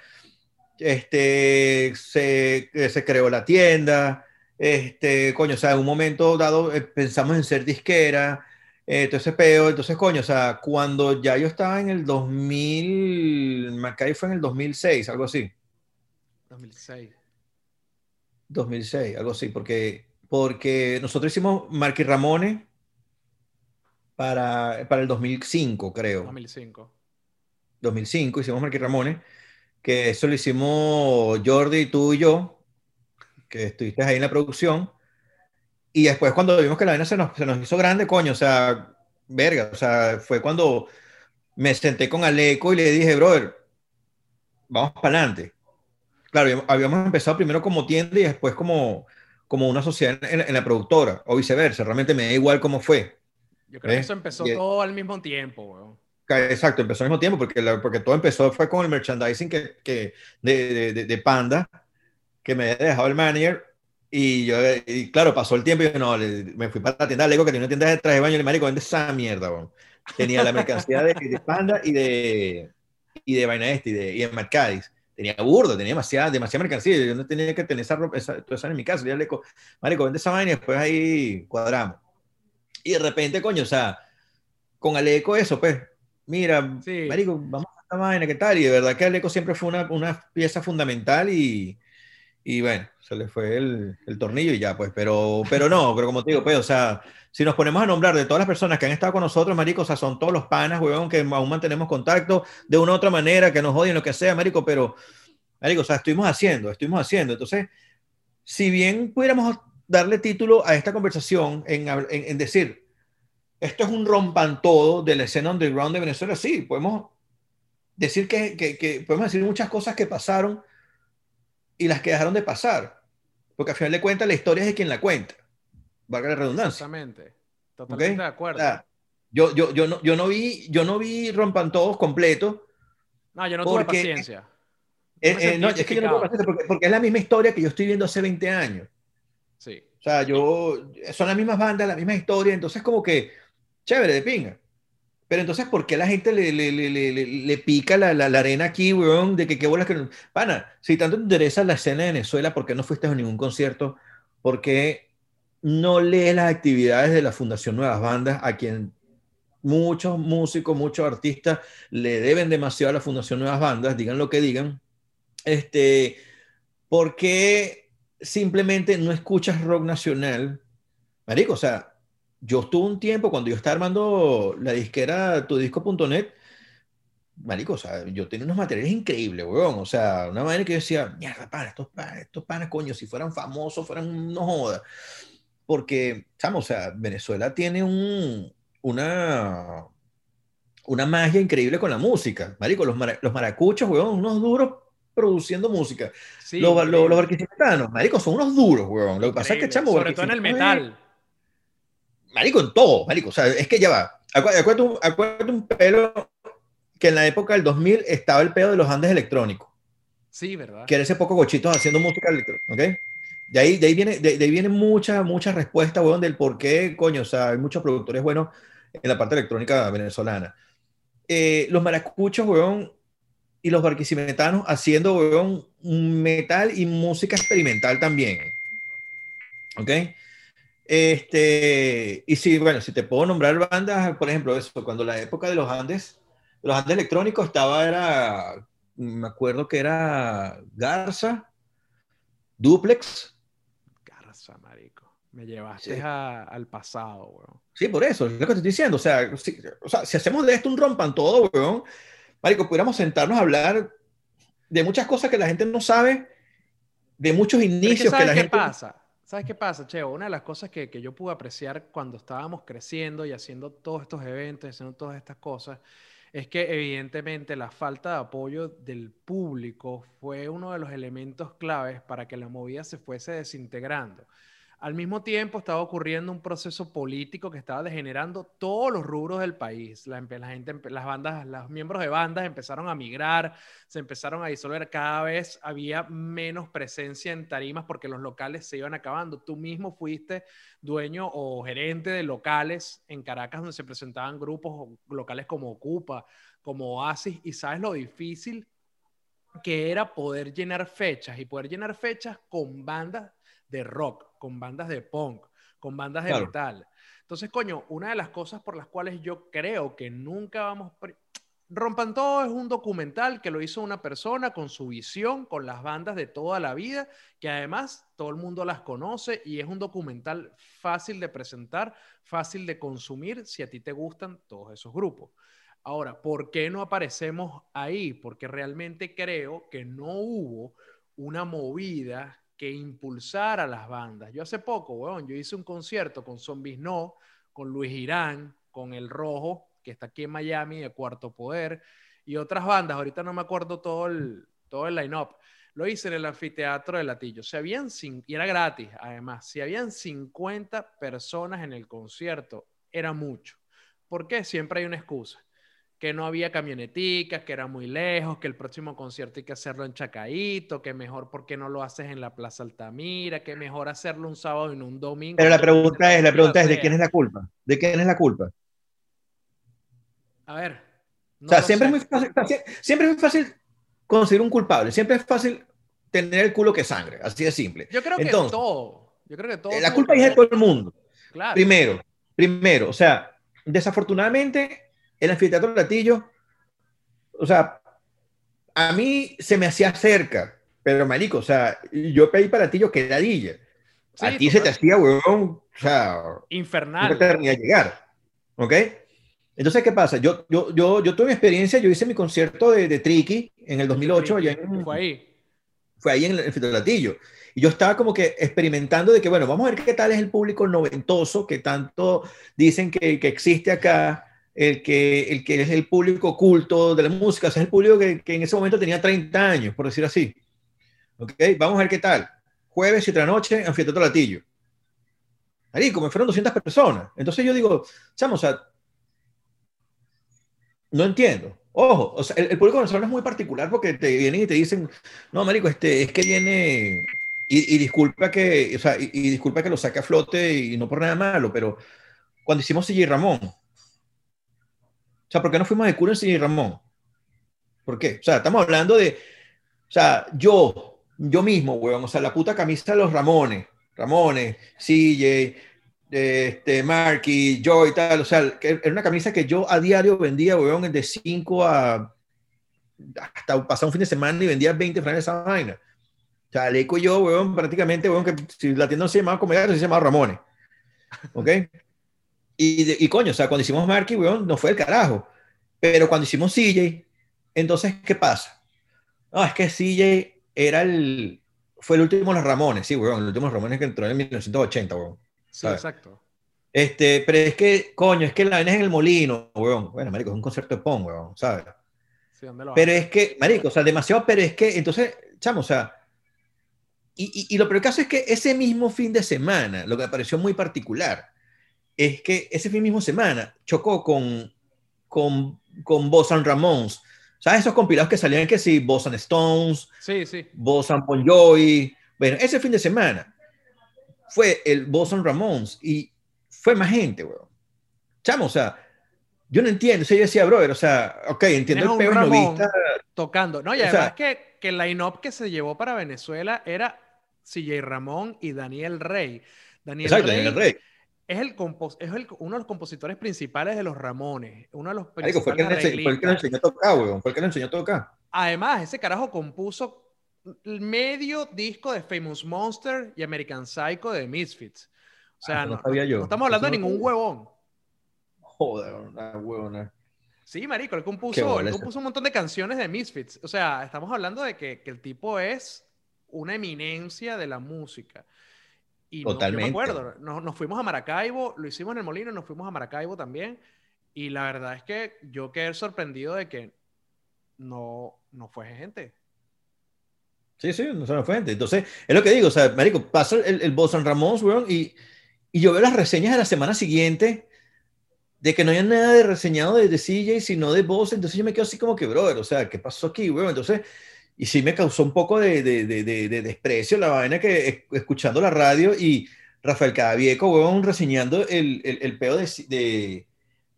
este, se, se creó la tienda, este, coño, o sea, en un momento dado eh, pensamos en ser disquera, eh, entonces peo, entonces, coño, o sea, cuando ya yo estaba en el 2000, Macay fue en el 2006, algo así. 2006. 2006, algo así, porque, porque nosotros hicimos Marky Ramones para, para el 2005, creo. 2005. 2005 hicimos Marky Ramones, que eso lo hicimos Jordi, tú y yo, que estuviste ahí en la producción. Y después cuando vimos que la vaina se nos, se nos hizo grande, coño, o sea, verga, o sea, fue cuando me senté con Aleco y le dije, brother, vamos para adelante claro, habíamos empezado primero como tienda y después como, como una sociedad en, la productora, o viceversa, realmente me da igual cómo fue. Yo creo que eso empezó todo al mismo tiempo, weón. Exacto, empezó al mismo tiempo, porque, porque todo empezó fue con el merchandising que, que de, de, de, Panda, que me había dejado el manager, y yo, y claro, pasó el tiempo y yo, no, me fui para la tienda Lego, que tenía una tienda de traje de baño, y el marico, vende esa mierda, weón. Tenía la mercancía de, Panda y de, y de Vaina Este, y de, y de Mercadis tenía burdo, tenía demasiada, demasiada mercancía, yo no tenía que tener esa ropa, esa, todo eso en mi casa, yo le digo, marico, vende esa vaina y después ahí cuadramos. Y de repente, coño, o sea, con Aleco eso, pues, mira, marico, vamos a esta vaina, ¿qué tal? Y de verdad que Aleco siempre fue una, una pieza fundamental y, y bueno, se le fue el, el, tornillo y ya, pues, pero, pero no, pero como te digo, pues, o sea, si nos ponemos a nombrar de todas las personas que han estado con nosotros, marico, o sea, son todos los panas, weón, que aún mantenemos contacto de una u otra manera, que nos odien, lo que sea, marico, pero, marico, o sea, estuvimos haciendo, estuvimos haciendo. Entonces, si bien pudiéramos darle título a esta conversación en, decir, esto es un rompan todo de la escena underground de Venezuela, sí, podemos decir que, que, que podemos decir muchas cosas que pasaron y las que dejaron de pasar, porque al final de cuentas la historia es de quien la cuenta valga la redundancia. Exactamente. Totalmente de acuerdo. yo, yo, yo, no, yo, no vi, yo no vi Rompan Todos completo. No, yo no tuve paciencia. Eh, eh, no, es que yo no tuve paciencia porque, porque, es la misma historia que yo estoy viendo hace 20 años. Sí. O sea, yo, son las mismas bandas, la misma historia, entonces como que, chévere, de pinga. Pero entonces, ¿por qué la gente le, le, le, le pica la, la, la, arena aquí, weón? De que qué bolas que. Pana, si tanto te interesa la escena de Venezuela, ¿por qué no fuiste a ningún concierto? ¿Por qué no lee las actividades de la Fundación Nuevas Bandas, a quien muchos músicos, muchos artistas le deben demasiado a la Fundación Nuevas Bandas, digan lo que digan, este, ¿por qué simplemente no escuchas rock nacional? Marico, o sea, yo estuve un tiempo cuando yo estaba armando la disquera tudisco.net, marico, o sea, yo tenía unos materiales increíbles, weón, o sea, una manera que yo decía, mierda, para, estos panas, estos coño, si fueran famosos, fueran, no joda porque, o sea, Venezuela tiene un, una, una magia increíble con la música. Marico, los, los maracuchos, weón, unos duros produciendo música. los, los, los barquisimetanos, marico, son unos duros, weón. Lo que pasa es que, chamo, Sobre todo en el metal. Marico, en todo, marico. O sea, es que ya va. Acuérdate un, acuérdate un pelo que en la época del 2000 estaba el pedo de los Andes electrónicos. Sí, ¿verdad? Que era ese poco gochitos haciendo música electrónica, ¿ok? De ahí, de ahí viene, de, ahí viene mucha, mucha respuesta, weón, del por qué, coño, o sea, hay muchos productores buenos en la parte electrónica venezolana. Eh, los maracuchos, weón, y los barquisimetanos haciendo, weón, metal y música experimental también. ¿Ok? Este, y si, bueno, si te puedo nombrar bandas, por ejemplo, eso, cuando la época de los Andes, los Andes electrónicos estaba, era, me acuerdo que era Garza, Duplex. Me llevaste al pasado, weón. Sí, por eso, es lo que te estoy diciendo. O sea, si, o sea, si hacemos de esto un rompan todo, weón, marico, pudiéramos sentarnos a hablar de muchas cosas que la gente no sabe, de muchos inicios que, la qué gente... pasa? ¿Sabes qué pasa, Cheo? Una de las cosas que, que yo pude apreciar cuando estábamos creciendo y haciendo todos estos eventos, haciendo todas estas cosas, es que evidentemente la falta de apoyo del público fue uno de los elementos claves para que la movida se fuese desintegrando. Al mismo tiempo estaba ocurriendo un proceso político que estaba degenerando todos los rubros del país. Las bandas, los miembros de bandas empezaron a migrar, se empezaron a disolver. Cada vez había menos presencia en tarimas porque los locales se iban acabando. Tú mismo fuiste dueño o gerente de locales en Caracas donde se presentaban grupos locales como Ocupa, como Oasis, y sabes lo difícil que era poder llenar fechas y poder llenar fechas con bandas de rock con bandas de punk, con bandas de metal. Entonces, coño, una de las cosas por las cuales yo creo que nunca vamos... Rompan Todo es un documental que lo hizo una persona con su visión, con las bandas de toda la vida, que además todo el mundo las conoce y es un documental fácil de presentar, fácil de consumir si a ti te gustan todos esos grupos. Ahora, ¿por qué no aparecemos ahí? Porque realmente creo que no hubo una movida que impulsara las bandas. Yo hace poco, weón, yo hice un concierto con Zombies No, con Luis Irán, con El Rojo, que está aquí en Miami, de Cuarto Poder, y otras bandas, ahorita no me acuerdo todo el, todo el line-up. Lo hice en el anfiteatro de Latillo. Se habían, y era gratis, además, si habían 50 personas en el concierto, era mucho. ¿Por qué? Siempre hay una excusa que no había camioneticas, que era muy lejos, que el próximo concierto hay que hacerlo en Chacaito, que mejor porque no lo haces en la Plaza Altamira, que mejor hacerlo un sábado y no un domingo. Pero la pregunta es, la pregunta es, ¿de quién es la culpa? ¿De quién es la culpa? A ver. o sea, siempre es, muy fácil, siempre es muy fácil conseguir un culpable. Siempre es fácil tener el culo que sangre, así de simple. Yo creo que Entonces, todo. Yo creo que todo. La culpa es de todo el mundo. Claro. Primero, primero, o sea, desafortunadamente, el anfiteatro Latillo, o sea, a mí se me hacía cerca, pero marico, o sea, yo pedí para Latillo que ladilla. Sí, a ti se te hacía, huevón, o sea, Infernal. no te a llegar. ¿Ok? Entonces, ¿qué pasa? Yo, yo, yo, yo tuve mi experiencia, yo hice mi concierto de, de Tricky en el 2008, allá en, Fue ahí. fue ahí en el, en Latillo. Y yo estaba como que experimentando de que, bueno, vamos a ver qué tal es el público noventoso que tanto dicen que, que existe acá, el que, el que es el público culto de la música, o sea, es el público que, que en ese momento tenía 30 años, por decir así. ¿Ok? Vamos a ver qué tal. Jueves, 7 de la noche, Anfiteatro Latillo. Marico, me fueron 200 personas. Entonces yo digo, chamo, o sea, no entiendo. Ojo, o sea, el, el público venezolano es muy particular porque te vienen y te dicen, no, marico, este, es que viene y, y disculpa que, o sea, y, y disculpa que lo saque a flote y no por nada malo, pero cuando hicimos CJ Ramón, o sea, ¿por qué no fuimos de culo en CJ Ramón? ¿Por qué? O sea, estamos hablando de, o sea, yo, yo mismo, weón, o sea, la puta camisa de los Ramones, Ramones, CJ, este, Marky, Joy y tal, o sea, era una camisa que yo a diario vendía, weón, de 5 a hasta pasar un fin de semana y vendía 20 frases esa vaina. O sea, Leco y yo, weón, prácticamente, weón, que si la tienda no se llamaba Comegato, se llamaba Ramones. ¿Ok? Y, de- y coño, o sea, cuando hicimos Marky, weón, no fue el carajo. Pero cuando hicimos CJ, entonces, ¿qué pasa? No, es que CJ era el, fue el último de los Ramones, sí, weón, el último de los Ramones que entró en 1980, weón. Sí, ¿sabes? exacto. Este, pero es que, coño, es que la vaina es en el molino, weón. Bueno, marico, es un concierto de pong, weón, ¿sabes? Sí, ¿dónde lo Pero es que, marico, o sea, demasiado, pero es que, entonces, chamo, o sea, y, y, y lo peor caso es que ese mismo fin de semana, lo que me pareció muy particular, es que ese fin mismo semana chocó con, con, con Bosan Ramones. ¿Sabes esos compilados que salían que sí, Bosan Stones, Sí, sí. Bosan Bon Jovi? Bueno, ese fin de semana fue el Bosan Ramones y fue más gente, weón. Chamo, o sea, yo no entiendo. O sea, yo decía, brother, o sea, ok, entiendo el un peo Ramón novista. tocando. No, y O sea- además que, que el line-up que se llevó para Venezuela era CJ Ramón y Daniel Rey. Daniel Exacto, Rey, Daniel Rey. Es, el compos- es el- uno de los compositores principales de los Ramones. Uno de los Marico, fue el que le principales enseñó- fue el que le enseñó a tocar, weón. Fue el que le enseñó a tocar. Además, ese carajo compuso el medio disco de Famous Monster y American Psycho de Misfits. O sea, Ah, no no, sabía yo. no estamos hablando de Eso ningún huevón. Joder, una huevona. Sí, marico, él compuso, él compuso un montón de canciones de Misfits. O sea, estamos hablando de que, que el tipo es una eminencia de la música. Y no- yo Totalmente. me acuerdo, nos, nos fuimos a Maracaibo, lo hicimos en el Molino, nos fuimos a Maracaibo también. Y la verdad es que yo quedé sorprendido de que no, no fue gente. Sí, sí, no se fue gente. Entonces, es lo que digo, o sea, marico, pasa el, el Bosan Ramón, weón, y, y yo veo las reseñas de la semana siguiente de que no hay nada de reseñado de, de CJ, sino de Boss, entonces yo me quedo así como que, brother, o sea, ¿qué pasó aquí, weón? Entonces, y sí me causó un poco de, de, de, de, de desprecio la vaina que es- escuchando la radio y Rafael Cadavieco, weón, reseñando el, el, el peo de,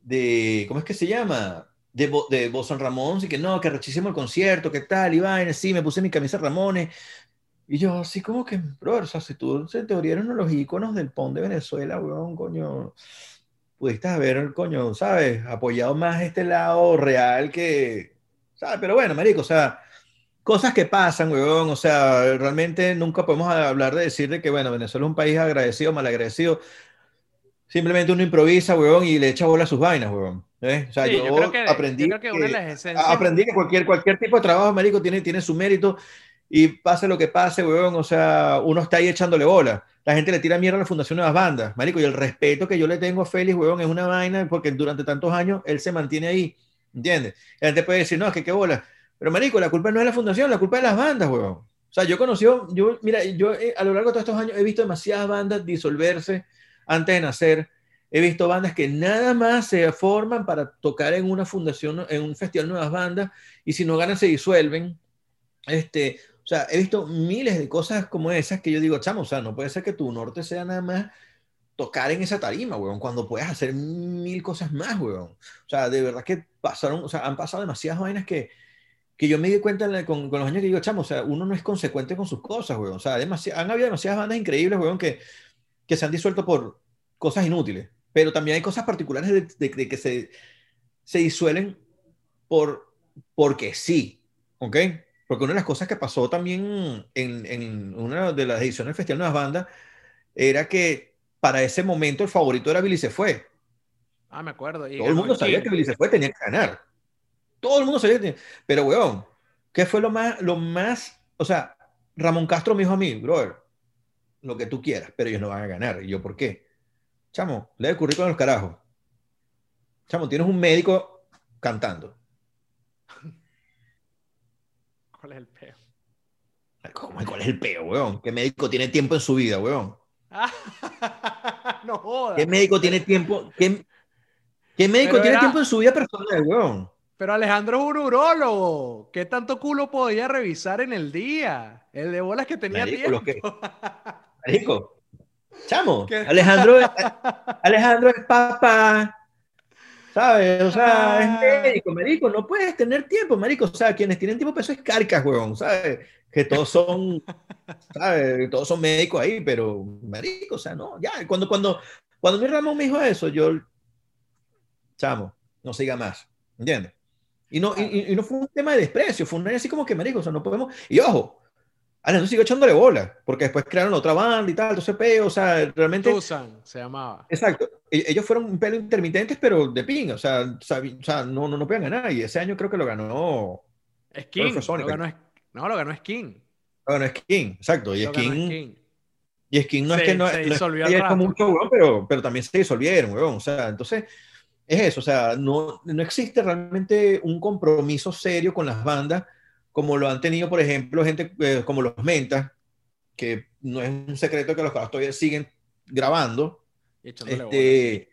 de, ¿cómo es que se llama? De, Bo- de Ramón, y que no, que rechísimo el concierto, que tal, y vaina, sí, me puse mi camisa Ramones, y yo así como que, brother, o sea, si tú en teoría eres uno de los íconos del PON de Venezuela, weón, coño, pudiste haber, coño, ¿sabes? Apoyado más este lado real que, ¿sabes? Pero bueno, marico, o sea, cosas que pasan, weón, o sea, realmente nunca podemos hablar de decir de que, bueno, Venezuela es un país agradecido, malagradecido. Simplemente uno improvisa, weón, y le echa bola a sus vainas, weón. ¿eh? O sea, Sí, yo, yo creo que, aprendí yo creo que una de las esencias... aprendí que cualquier, cualquier tipo de trabajo, marico, tiene, tiene su mérito y pase lo que pase, weón, o sea, uno está ahí echándole bola. La gente le tira mierda a la Fundación Nuevas Bandas, marico, y el respeto que yo le tengo a Félix, weón, es una vaina porque durante tantos años él se mantiene ahí, ¿entiendes? La gente puede decir, no, es que qué bola. Pero, marico, la culpa no es la Fundación, la culpa es las bandas, weón. O sea, yo conocí, yo, mira, yo eh, a lo largo de todos estos años he visto demasiadas bandas disolverse antes de nacer. He visto bandas que nada más se forman para tocar en una fundación, en un festival nuevas bandas, y si no ganan se disuelven. Este, o sea, he visto miles de cosas como esas que yo digo, chamo, o sea, no puede ser que tu norte sea nada más tocar en esa tarima, weón, cuando puedes hacer mil cosas más, weón. O sea, de verdad que pasaron, o sea, han pasado demasiadas vainas que, que yo me di cuenta con, con, los años que digo, chamo, o sea, uno no es consecuente con sus cosas, weón. O sea, han habido demasiadas bandas increíbles, weón, que, que se han disuelto por cosas inútiles. Pero también hay cosas particulares de, de, que se, se disuelven por, porque sí, ¿ok? Porque una de las cosas que pasó también en, en una de las ediciones del Festival de Nuevas Bandas era que para ese momento el favorito era Billy Se Fue. Ah, me acuerdo. Todo el mundo sabía que Billy Se Fue tenía que ganar. Todo el mundo sabía que Pero, weón, ¿qué fue lo más, lo más, o sea, Ramón Castro me dijo a mí, brother, lo que tú quieras, pero ellos no van a ganar. Y yo, ¿por qué? Chamo, lee el currículum a los carajos. Chamo, tienes un médico cantando. ¿Cuál es el peo? ¿Cuál es el peo, weón? ¿Qué médico tiene tiempo en su vida, weón? no jodas. ¿Qué médico tiene tiempo? ¿Qué, qué médico tiene tiempo en su vida personal, weón? Pero Alejandro es un urólogo. ¿Qué tanto culo podía revisar en el día? El de bolas que tenía tiempo. Marico, chamo, Alejandro, Alejandro es papá. ¿Sabes? O sea, es ah. médico, marico, no puedes tener tiempo, marico. O sea, quienes tienen tiempo, eso es carcas, weón, ¿sabes? Que todos son, ¿sabes? Todos son médicos ahí, pero, marico, o sea, no, ya, cuando, cuando, cuando mi Ramón me dijo eso, yo, chamo, no siga más, ¿entiendes? Y no, y, no fue un tema de desprecio, fue un así como que, marico, o sea, no podemos. Y ojo, Alejandro siguió echándole bola, porque después crearon otra banda y tal, entonces peo, o sea, realmente. Tucson se llamaba. Exacto. E, ellos fueron un pelo intermitentes, pero de ping, o sea, o sea no, no, no pueden ganar. Y ese año creo que lo ganó. Skin. Lo ganó, no, lo ganó Skin. Lo ganó Skin, exacto. Y Skin, Y Skin no es que no, se disolvió no mucho, pero, pero también se disolvieron, weón. O sea, entonces es eso, o sea, no, no existe realmente un compromiso serio con las bandas como lo han tenido, por ejemplo, gente eh, como los Mentas, que no es un secreto que los caras todavía siguen grabando. Este,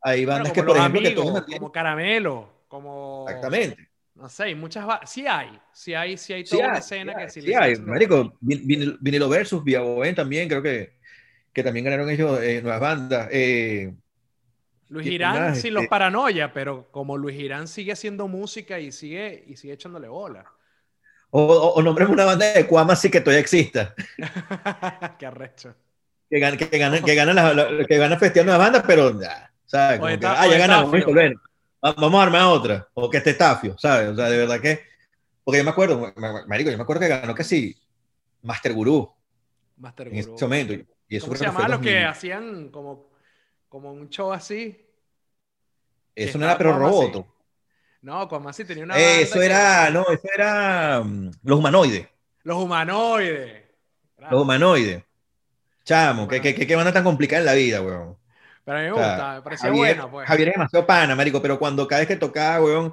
hay bandas que, por ejemplo, que como Caramelo, como... Exactamente. No sé, hay muchas... Sí hay, sí hay, sí hay toda una escena que sí, sí hay. Marico, Vinilo Versus, Villaboen también, creo que, que también ganaron ellos eh, nuevas bandas. Eh, Luis Girán sin los este paranoia, pero como Luis Girán sigue haciendo música y sigue, y sigue echándole bola. O, o, una banda de Cuama así que todavía exista. Qué arrecho. Que gana, que gana, que gana, la, que gana Festival Nueva Banda, pero, ¿sabes? Como que, ah, ya ganamos, bueno, vamos a armar otra. O que esté Tafio, ¿sabes? O sea, de verdad que. Porque yo me acuerdo, Marico, yo me acuerdo que ganó que sí, Master Guru. Master Guru. En ese momento. Y eso ¿Cómo se llamaba los que hacían como como un show así. Eso no era pero roboto. No, como así tenía una. Eso era, no, eso era um, los humanoides. Los humanoides. Los humanoides. Chamo, ¿qué, qué, qué, banda tan complicada en la vida, weón. Pero a mí me gusta, me parecía bueno, pues. Javier es demasiado pana, marico, pero cuando cada vez que tocaba, weón,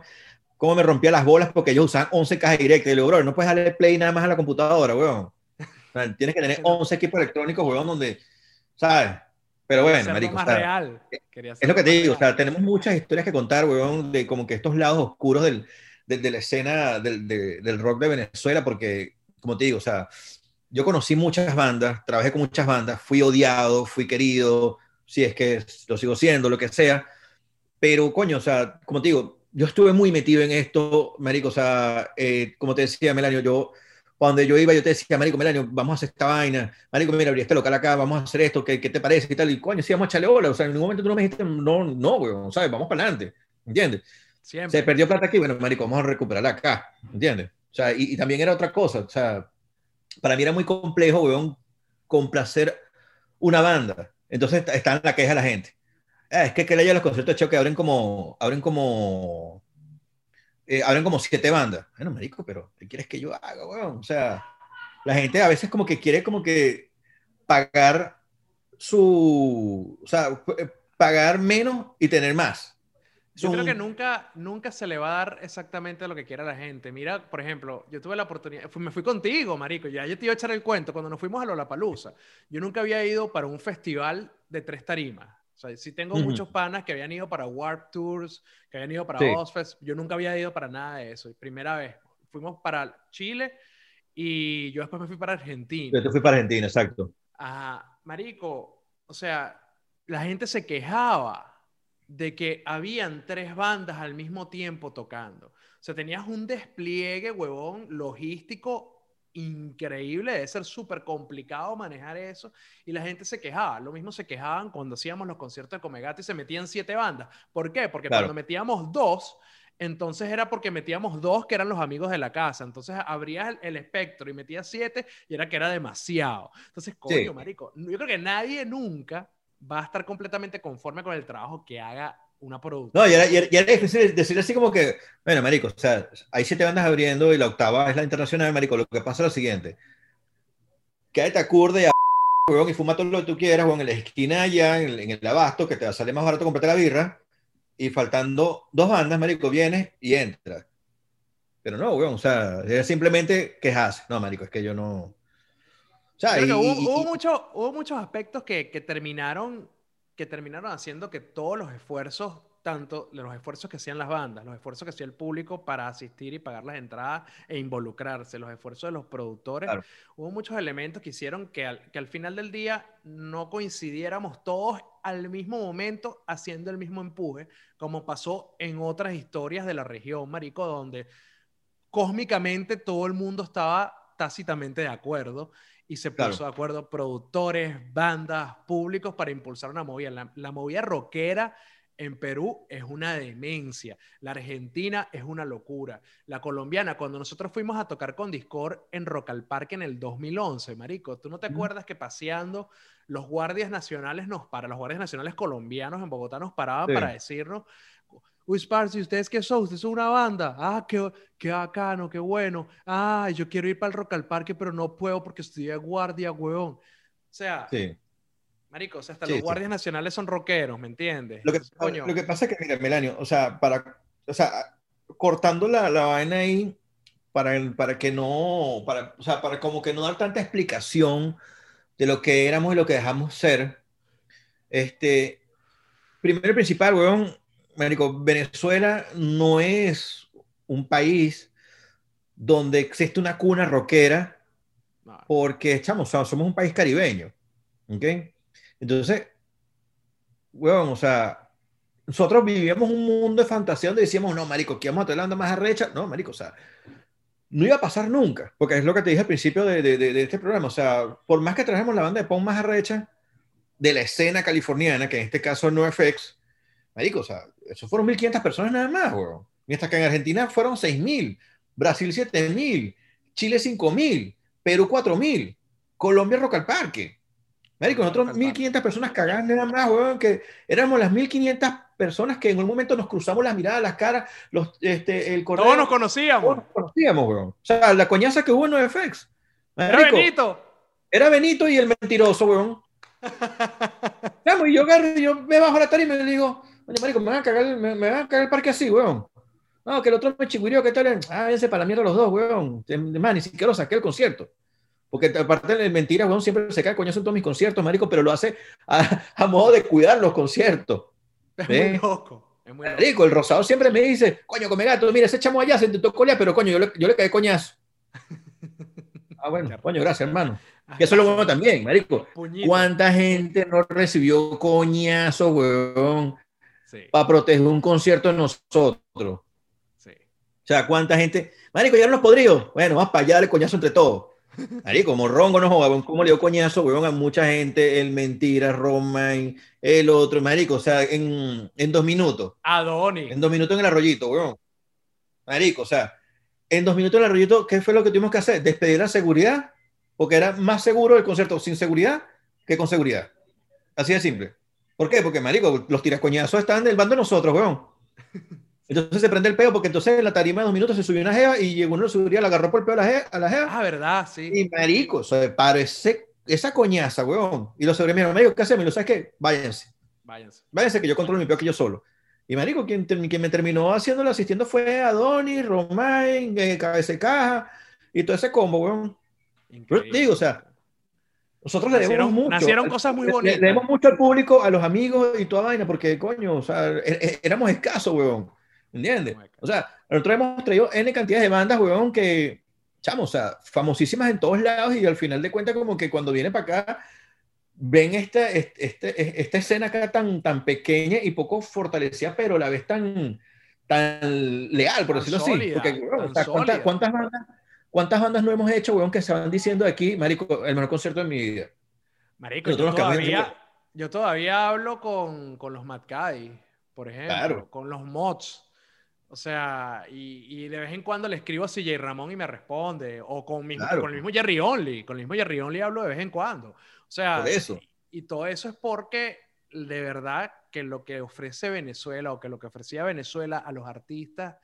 cómo me rompía las bolas porque ellos usaban 11 cajas directas. Y le digo, bro, no puedes darle play nada más a la computadora, weón. tienes que tener 11 equipos electrónicos, weón, donde, ¿sabes? Pero bueno, marico. Más real. es lo que te digo, o sea, tenemos muchas historias que contar, weón, de como que estos lados oscuros del, de, la escena del, del, rock de Venezuela, porque, como te digo, o sea, yo conocí muchas bandas, trabajé con muchas bandas, fui odiado, fui querido, si es que lo sigo siendo, lo que sea, pero coño, o sea, como te digo, yo estuve muy metido en esto, marico, o sea, eh, como te decía, Melanio, yo cuando yo iba, yo te decía, Marico Melanio, vamos a hacer esta vaina, Marico, mira, abrí este local acá, vamos a hacer esto, ¿qué, qué te parece? Y tal, y coño, sí, vamos a echarle bola, o sea, en ningún momento tú no me dijiste, no, no, weón, ¿sabes? Vamos para adelante, ¿entiendes? Siempre. Se perdió plata aquí, bueno, Marico, vamos a recuperarla acá, ¿entiendes? O sea, y, y, también era otra cosa, o sea, para mí era muy complejo, weón, complacer una banda. Entonces está en la queja de la gente. Ah, es que que le los conciertos de choque abren como, abren como eh, abren como siete bandas. Bueno, marico, pero ¿qué quieres que yo haga, weón? O sea, la gente a veces como que quiere como que pagar su, o sea, eh, pagar menos y tener más. Yo creo que nunca, nunca se le va a dar exactamente lo que quiera la gente. Mira, por ejemplo, yo tuve la oportunidad, me fui contigo, marico, ya yo te iba a echar el cuento, cuando nos fuimos a Lollapalooza, yo nunca había ido para un festival de tres tarimas. O sea, sí tengo muchos panas que habían ido para Warp Tours, que habían ido para sí. Ozfest. Yo nunca había ido para nada de eso. Primera vez. Fuimos para Chile y yo después me fui para Argentina. Yo te fui para Argentina, exacto. Ajá. Marico, o sea, la gente se quejaba de que habían tres bandas al mismo tiempo tocando. O sea, tenías un despliegue, huevón, logístico increíble, debe ser súper complicado manejar eso. Y la gente se quejaba. Lo mismo se quejaban cuando hacíamos los conciertos de Comegato y se metían siete bandas. ¿Por qué? Porque cuando metíamos dos, entonces era porque metíamos dos que eran los amigos de la casa. Entonces abrías el, espectro y metías siete y era que era demasiado. Entonces, coño, marico, yo creo que nadie nunca va a estar completamente conforme con el trabajo que haga una producción. No, y era, difícil decir así como que, bueno, marico, o sea, hay siete bandas abriendo y la octava es la internacional, marico. Lo que pasa es lo siguiente. Quédate acorde a y fuma todo lo que tú quieras, o en la esquina allá, en, el abasto, que te va a salir más barato comprarte la birra, y faltando dos bandas, marico, vienes y entras. Pero no, weón, o sea, es simplemente quejas. No, marico, es que yo no... O sea, hubo, hubo, muchos aspectos que, que terminaron que terminaron haciendo que todos los esfuerzos, tanto los esfuerzos que hacían las bandas, los esfuerzos que hacía el público para asistir y pagar las entradas e involucrarse, los esfuerzos de los productores, hubo muchos elementos que hicieron que al, que al final del día no coincidiéramos todos al mismo momento haciendo el mismo empuje, como pasó en otras historias de la región, Marico, donde cósmicamente todo el mundo estaba tácitamente de acuerdo y se puso de acuerdo productores, bandas, públicos para impulsar una movida. La, movida rockera en Perú es una demencia. La argentina es una locura. La colombiana, cuando nosotros fuimos a tocar con Discord en Rock al Parque en el 2011, Marico, ¿tú no te acuerdas que paseando los guardias nacionales nos para, los guardias nacionales colombianos en Bogotá nos paraban para decirnos, Uy, ¿ustedes qué son? ¿Ustedes son una banda? Ah, qué, qué bacano, qué bueno. Ah, yo quiero ir para el Rock al Parque, pero no puedo porque estoy de guardia, weón. O sea, sí. marico, o sea, hasta los guardias nacionales son rockeros, ¿me entiendes? Lo que, lo que pasa es que, mira, Melanio, o sea, para, o sea, cortando la, la vaina ahí, para, para que no, para, o sea, para como que no dar tanta explicación de lo que éramos y lo que dejamos ser, este, primero y principal, weón, Venezuela no es un país donde existe una cuna rockera, porque estamos, somos un país caribeño. ¿Ok? Entonces, weón, o sea, nosotros vivíamos un mundo de fantasía donde decíamos, no, marico, que vamos a tener la banda más arrecha. No, marico, o sea, no iba a pasar nunca, porque es lo que te dije al principio de, de, de este programa. O sea, por más que trajemos la banda de punk más arrecha de la escena californiana, que en este caso no FX, marico, o sea, eso fueron 1.500 personas nada más, weón. Mientras que en Argentina fueron 6.000, Brasil 7.000, Chile 5.000, Perú 4.000, Colombia Rock al Parque. Marico, nosotros 1.500 personas cagando nada más, weón, que éramos las 1.500 personas que en un momento nos cruzamos las miradas, las caras, los, este, el correo. Todos nos conocíamos. Todos nos conocíamos, weón. O sea, la coñaza que hubo en NoFX. Era Benito. Era Benito y el mentiroso, weón. y yo, yo me bajo la tarima y me digo, Oye, marico, me van a cagar, me, me van a cagar el parque así, weón. No, que el otro me chingüirió, ¿qué tal? Ah, váyanse para la mierda los dos, weón. Más, ni siquiera lo saqué el concierto. Porque aparte de mentira, weón, siempre se cae coñazo en todos mis conciertos, marico, pero lo hace a, modo de cuidar los conciertos. Es muy loco. Es muy marico, el rosado siempre me dice, coño, come gato, mira, ese chamo allá se intentó colear, pero coño, yo le, yo le caí coñazo. ah, bueno, coño, gracias, hermano. Que eso es lo bueno también, marico. ¿Cuánta gente no recibió coñazo, weón? Para proteger un concierto de nosotros. Sí. O sea, ¿cuánta gente? Marico, ya los podridos. Bueno, más para allá, darle coñazo entre todos. Marico, como Rongo no joda, ¿cómo le dio coñazo, weón, a mucha gente? El Mentira, Roman, el otro, marico, o sea, en, en dos minutos. Adoni. En dos minutos en el arroyito, weón. Marico, o sea, en dos minutos en el arroyito, ¿qué fue lo que tuvimos que hacer? Despedir la seguridad, porque era más seguro el concierto sin seguridad que con seguridad. Así de simple. ¿Por qué? Porque, marico, los tirascoñazos están del bando de nosotros, weón. Entonces se prende el peo porque entonces en la tarima de dos minutos se subió una jeva y uno lo subiría, la agarró por el peo a la jeva. A la jeva ah, verdad, sí. Y marico, o sea, para esa coñaza, weón. Y los sobremieron, marico, ¿qué hacemos? Y lo sabes qué, váyanse. Váyanse. Váyanse que yo controlo mi peo que yo solo. Y marico, quien, quien me terminó haciéndolo asistiendo fue Adonis, Romain, eh, Cabeza Caja y todo ese combo, weón. Digo, o sea, nosotros le debemos mucho. Nacieron cosas muy bonitas. Le, debemos mucho al público, a los amigos y toda vaina, porque, coño, o sea, e, e, éramos escasos, weón. ¿Entiendes? O sea, nosotros hemos traído N cantidad de bandas, weón, que, chamo, o sea, famosísimas en todos lados y al final de cuentas, como que cuando viene para acá, ven esta, este, esta escena acá tan, tan pequeña y poco fortalecida, pero a la vez tan, tan leal, por decirlo así. Porque, ¿cuántas, bandas, ¿cuántas bandas no hemos hecho, weón, que se van diciendo aquí, Marico, el mejor concierto de mi vida? Marico, yo todavía, yo todavía, hablo con, con los Mad por ejemplo, con los mods. O sea, y, de vez en cuando le escribo a CJ Ramón y me responde. O con, con el mismo Jerry Only. Con el mismo Jerry Only hablo de vez en cuando. O sea, eso. Y, todo eso es porque de verdad que lo que ofrece Venezuela o que lo que ofrecía Venezuela a los artistas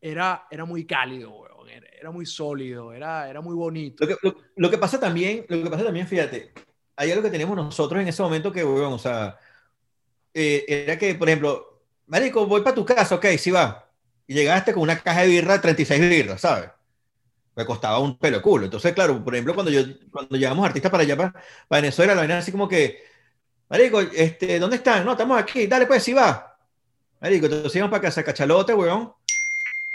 era, era muy cálido, Era, muy sólido, era, era muy bonito. Lo que, pasa también, lo que pasa también, fíjate, hay algo que tenemos nosotros en ese momento que, weón, o sea, eh, era que, por ejemplo, Marico, voy para tu casa, ok, sí va y llegaste con una caja de birra de 36 birras, ¿sabes? Me costaba un pelo culo. Entonces, claro, por ejemplo, cuando, yo, cuando llevamos artistas para allá, para, Venezuela, la vaina así como que, Marico, este, ¿dónde están? No, estamos aquí, dale pues, sí va. Marico, entonces íbamos para Casa Cachalote, weón.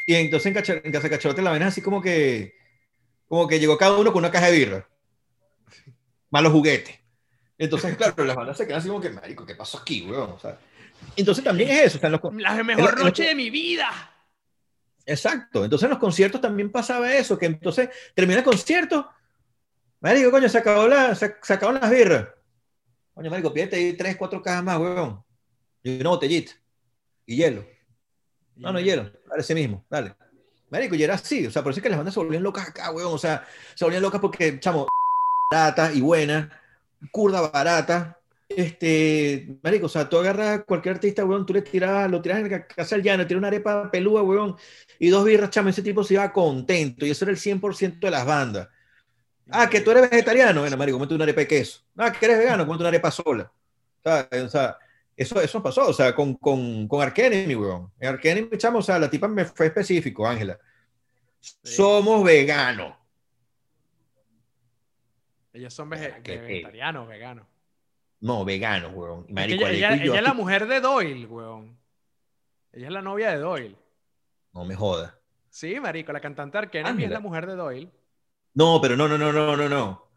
Y entonces en, Casa Cachalote la vaina así como que, como que llegó cada uno con una caja de birra. Malos juguetes. Entonces, claro, las bandas se quedan así como que, Marico, ¿qué pasó aquí, weón? O sea, entonces también es eso. O los, la mejor noche de mi vida. Exacto. Entonces en los conciertos también pasaba eso, que entonces termina el concierto, marico, coño, se acabó la, se, las birras. Coño, marico, pídete ahí tres, cuatro cajas más, huevón. Y una botellita. Y hielo. No, no, hielo. Dale ese mismo, dale. Marico, y era así. O sea, por eso es que las bandas se volvían locas acá, huevón. O sea, se volvían locas porque, chamo, barata y buena, curda barata, este, marico, o sea, tú agarras a cualquier artista, weón, tú le tiras, lo tiras en la casa llano, tiras una arepa pelúa, weón, y dos birras, chamo, ese tipo se iba contento, y eso era el 100% de las bandas. Ah, que tú eres vegetariano, bueno, marico, comete una arepa de queso. Ah, que eres vegano, comete una arepa sola. O sea, eso, eso pasó, o sea, con, con, con Arkenemy, weón. En Arkenemy, chamo, o sea, la tipa me fue específico, Ángela. Somos veganos. Ellos son vegetarianos, veganos. No, vegano, weón. ella, es la mujer de Doyle, weón. Ella es la novia de Doyle. No me joda. Sí, marico, la cantante Arkena es la mujer de Doyle. No, pero no, no, no, no, no, no.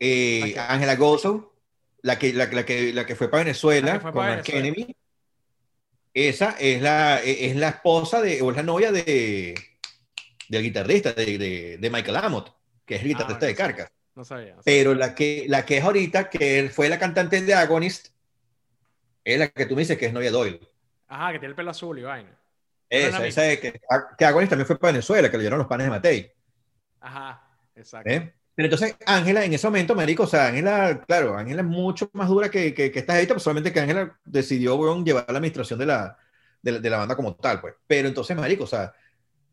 Eh, Ángela Gozo, la que, la, que, la que fue para Venezuela con Arkena. Esa es la, es la esposa de, o es la novia de, del guitarrista de, de, Michael Amott, que es el ah, guitarrista de Carcas. No sabía. Pero la que, la que es ahorita, que fue la cantante de Agonist, es la que tú me dices que es novia Doyle. Ajá, que tiene el pelo azul y vaina. Esa, esa es que, que Agonist también fue para Venezuela, que le dieron los panes de Matei. Ajá, exacto. ¿Eh? Pero entonces, Ángela, en ese momento, marico, o sea, Ángela, claro, Ángela es mucho más dura que, que, que esta pues solamente que Ángela decidió, llevar la administración de la, de, de la banda como tal, pues. Pero entonces, marico, o sea,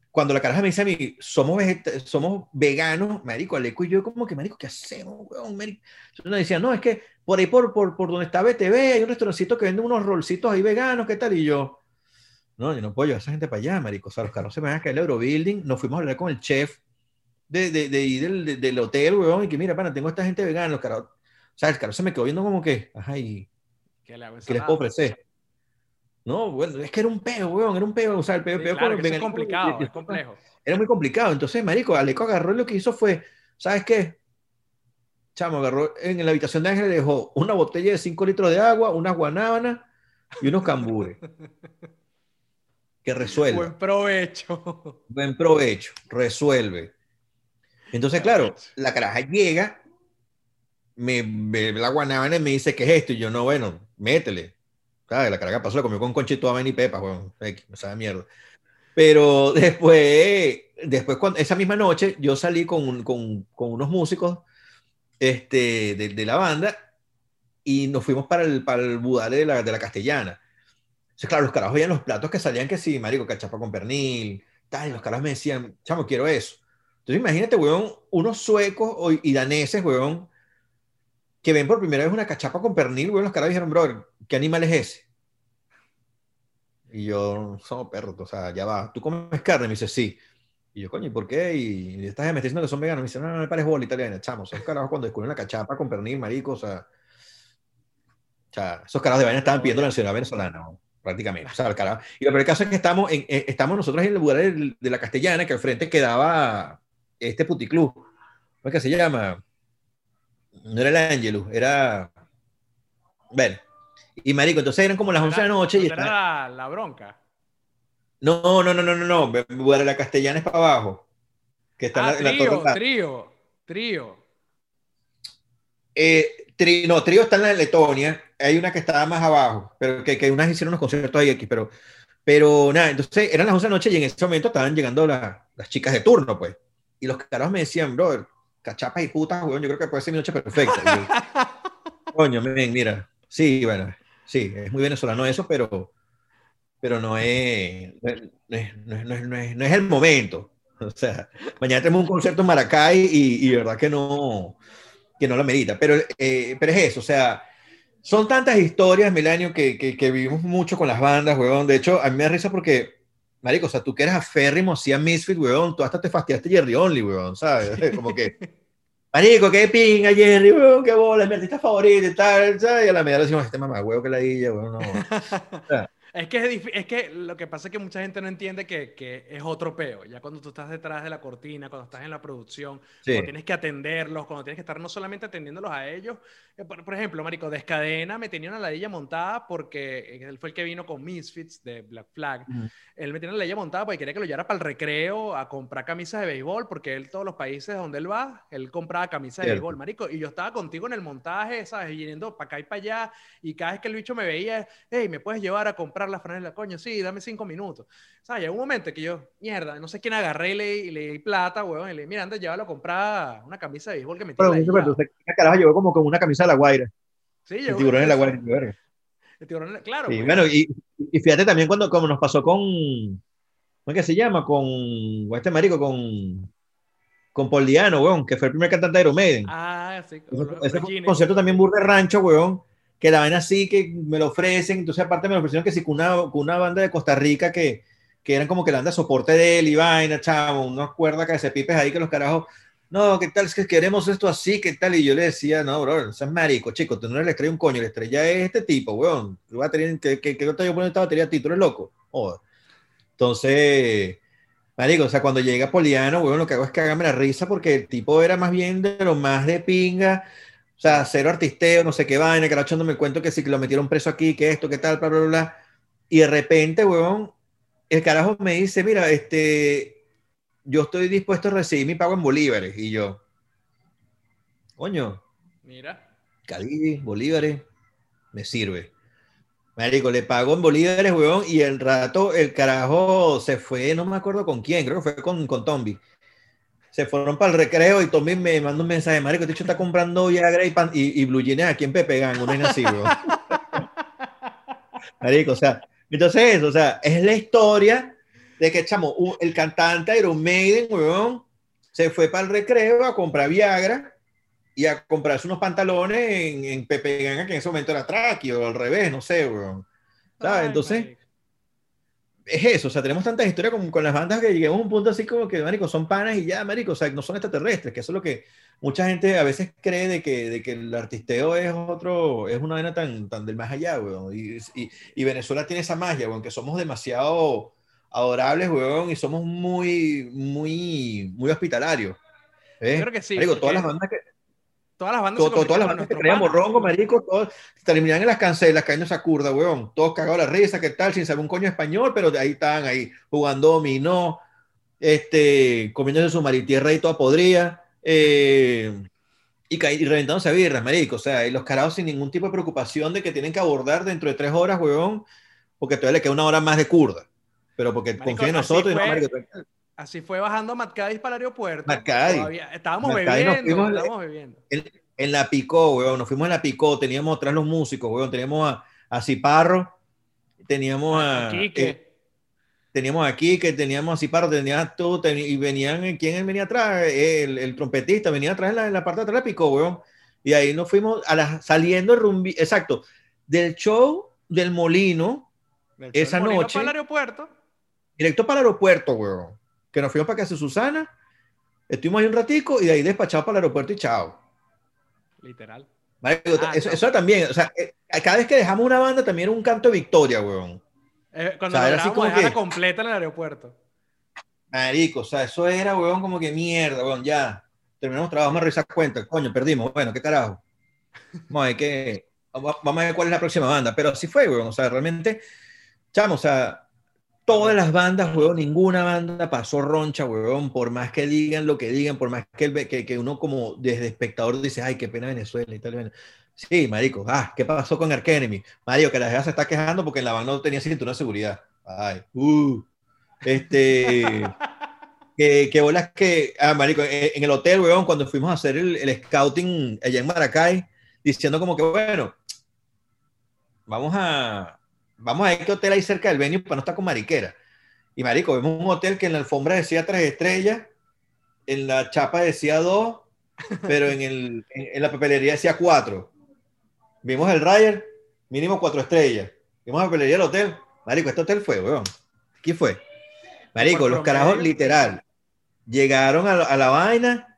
cuando la caraja me dice a mí, somos, somos veganos, marico, Aleco y yo como que, marico, ¿qué hacemos, weón? Marico? Entonces nos decían, no, es que por ahí, por, por, por donde está BTV, hay un restaurancito que vende unos rolcitos ahí veganos, ¿qué tal? Y yo, no, yo no puedo llevar a esa gente para allá, marico. O sea, los carros se me van a caer el Eurobuilding. Nos fuimos a hablar con el chef de, de, de, del, del hotel, weón, y que mira, pana, tengo esta gente vegana, los carros. O sea, el carro se me quedó viendo como que, ajá, y ¿qué, le ¿qué les puedo ofrecer? No, bueno, es que era un peo, weón, era un peo. O sea, el peo, peo claro, es complicado, es complejo. Era muy complicado. Entonces, marico, Aleco agarró y lo que hizo fue, ¿sabes qué? Chamo, agarró en la habitación de Ángel le dejó una botella de 5 litros de agua, unas guanábanas y unos cambures. que resuelve. Buen provecho. Buen provecho, resuelve. Entonces, claro, la caraja llega, me ve la guanábana y me dice, ¿qué es esto? Y yo, no, bueno, métele. La carga pasó, la comió con conchito a y pepa, weón. Me sabe mierda. Pero después, después cuando, esa misma noche, yo salí con, con, con unos músicos este, de, de, la banda y nos fuimos para el, para el budale de la, de la castellana. Entonces, claro, los carajos veían los platos que salían que sí, marico, cachapa con pernil, tal, y los carajos me decían, chamo, quiero eso. Entonces, imagínate, weón, unos suecos y daneses, weón, que ven por primera vez una cachapa con pernil, weón, los carajos dijeron, bro, ¿qué animal es ese? Y yo, somos perros, o sea, ya va. ¿Tú comes carne? Me dice, sí. Y yo, coño, ¿y por qué? Y estás me diciendo que son veganos. Me dice, no, no, me parece bola italiana, chamo. Esos carajos cuando descubren la cachapa con pernil, marico, o sea, o sea esos carajos de vaina estaban pidiendo la nacionalidad venezolana, prácticamente. O sea, el carajo. Y lo el caso es que estamos, en, eh, estamos nosotros en el lugar de, la Castellana, que al frente quedaba este puticlub. ¿Cómo es que se llama? No era el Angelus, era. Bueno. Y marico, entonces eran como las 11 de la noche. Y era la, bronca. No, no, no, no, no, no. Bueno, la castellana es para abajo. Que está ah, en, la, trío, Trío, trío. Eh, no, trío está en la Letonia. Hay una que estaba más abajo, pero que, que unas hicieron unos conciertos ahí aquí, pero, pero nada, entonces eran las 11 de la noche y en ese momento estaban llegando las chicas de turno, pues. Y los carajos me decían, brother, cachapas y putas, weón, yo creo que puede ser mi noche perfecta. Coño, mira, sí, bueno, sí, es muy venezolano eso, pero, pero no es, no es, no es, no es, no es el momento. O sea, mañana tenemos un concierto en Maracay y, y verdad que no, que no lo medita. Pero, eh, pero es eso, o sea, son tantas historias, Milenio, que, que, que, vivimos mucho con las bandas, weón. De hecho, a mí me da risa porque, marico, o sea, tú que eres aférrimo, sí a Misfit, weón, tú hasta te fastidiaste Jerry Only, weón, ¿sabes? Como que, marico, qué pinga Jerry, weón, qué bola, es mi artista favorito y tal, ¿sabes? Y a la medida decimos, este mamá, weón, que la dilla, weón, no. O sea, es que, es, es, que lo que pasa es que mucha gente no entiende que, que, es otro peo. Ya cuando tú estás detrás de la cortina, cuando estás en la producción, cuando tienes que atenderlos, cuando tienes que estar no solamente atendiéndolos a ellos. Eh, por, ejemplo, Marico, Descadena me tenía una ladilla montada porque él fue el que vino con Misfits de Black Flag. Él me tenía una ladilla montada porque quería que lo llevara para el recreo a comprar camisas de béisbol, porque él, todos los países donde él va, él compraba camisas de béisbol, Marico. Y yo estaba contigo en el montaje, ¿sabes? Yendo para acá y para allá. Y cada vez que el bicho me veía, hey, ¿me puedes llevar a comprar la franela? Coño, sí, dame cinco minutos. ¿Sabes? Llegó un momento que yo, mierda, no sé quién agarré y le, le di plata, weón. Y le dije, mira, antes llévalo a comprar una camisa de béisbol que me tiene. Pero, pero, carajo llegó como con una camisa de la Guaira. Sí, llegó. El tiburón en la Guaira. El tiburón, claro. Sí, bueno, y, y, fíjate también cuando, como nos pasó con. ¿Cómo es que se llama? Con este marico, con con Paul Diano, weón, que fue el primer cantante de Iron Maiden. Ah, sí. Ese, ese concierto también burro de rancho, weón, que la ven así, que me lo ofrecen, entonces aparte me lo ofrecieron que sí, con una, con una banda de Costa Rica que, que eran como que la banda soporte de él y vaina, chavo, unas cuerdas que se pipes ahí que los carajos, no, ¿qué tal? Es que queremos esto así, ¿qué tal? Y yo le decía, no, bro, es marico, chico, tú no le estrella un coño, la estrella es este tipo, weón. Tú vas a tener, ¿qué, qué, qué te yo poniendo esta batería a ti? ¿Tú eres loco? Entonces, marico, o sea, cuando llega Poliano, weón, lo que hago es que hágame la risa porque el tipo era más bien de lo más de pinga, sea, cero artisteo, no sé qué vaina, que el cuento que sí que lo metieron preso aquí, que esto, que tal, bla, bla, bla. Y de repente, weón, el carajo me dice, mira, este, yo estoy dispuesto a recibir mi pago en bolívares. Y yo, coño. Mira. Cali, bolívares, me sirve. Marico, le pago en bolívares, weón, y el rato el carajo se fue, no me acuerdo con quién, creo que fue con, con Tombi. Se fueron para el recreo y Tombi me mandó un mensaje, Marico, este está comprando Viagra y, y, y Blue Jeans aquí en Pepe Gang, no es así, weón. Marico, o sea, entonces, o sea, es la historia de que, chamo, el cantante Iron Maiden, weón, se fue para el recreo a comprar Viagra y a comprarse unos pantalones en, en Pepe Ganga, que en ese momento era Traki o al revés, no sé, weón. ¿Sabes? Entonces, es eso, o sea, tenemos tantas historias con, con las bandas que llegamos a un punto así como que, marico, son panas y ya, marico, o sea, no son extraterrestres, que eso es lo que mucha gente a veces cree de que, de que el artisteo es otro, es una vaina tan, tan del más allá, weón. Y, y, y Venezuela tiene esa magia, weón, que somos demasiado adorables, weón, y somos muy, muy, muy hospitalarios. ¿eh? Creo que sí. Marico, todas las bandas que... Todas las bandas, todas las bandas que ronco, marico, todos terminan en las cancelas, cayendo esa curda, weón. Todos cagados la risa, ¿qué tal? Sin saber un coño español, pero ahí están, ahí, jugando dominó, este, comiéndose su maritierra y toda podrida, eh, y, y reventándose a birras, marico. O sea, y los carados sin ningún tipo de preocupación de que tienen que abordar dentro de tres horas, weón, porque todavía le queda una hora más de curda pero porque confía en nosotros. Así fue bajando Matt para el aeropuerto. Matt estábamos bebiendo, estábamos bebiendo. En, la Picó, weón, nos fuimos en la Picó, teníamos atrás los músicos, weón, teníamos a, a Ciparro, teníamos a... Quique. Eh, teníamos aquí que teníamos a Ciparro, tenías tú, y venían, ¿quién venía atrás? El, el trompetista venía atrás en la, en la, parte de atrás de la Picó, weón. Y ahí nos fuimos a la, saliendo rumbi, exacto, del show del Molino, esa noche. Para el aeropuerto directo para el aeropuerto, weón. Que nos fuimos para casa de Susana, estuvimos ahí un ratico y de ahí despachados para el aeropuerto y chao. Literal. Ah, eso, también, o sea, eh, cada vez que dejamos una banda también era un canto de victoria, weón. Eh, cuando o sea, era así como que, completa en el aeropuerto. Marico, o sea, eso era, weón, como que mierda, weón, ya. terminamos trabajo, vamos a revisar cuentas, coño, perdimos, bueno, qué carajo. Vamos a ver qué, vamos a ver cuál es la próxima banda, pero así fue, weón, o sea, realmente, chamo, o sea, todas las bandas, weón, ninguna banda pasó roncha, weón, por más que digan lo que digan, por más que, el, que, que uno como desde espectador dice, ay, qué pena Venezuela y tal, Sí, marico, ah, ¿qué pasó con Ark Enemy? Marico, que la gente se está quejando porque en la banda no tenía cinturón de seguridad. Ay, uh, este, que, que bolas que, ah, marico, eh, en el hotel, weón, cuando fuimos a hacer el, el scouting allá en Maracay, diciendo como que, bueno, vamos a, vamos a a qué hotel hay cerca del venue para no estar con mariquera. Y marico, vemos un hotel que en la alfombra decía tres estrellas, en la chapa decía dos, pero en, el, en, la papelería decía cuatro. Vimos el Ryder, mínimo cuatro estrellas. Vimos la papelería del hotel. Marico, este hotel fue, weón. ¿Qué fue? Marico, los carajos literal llegaron a, a, la vaina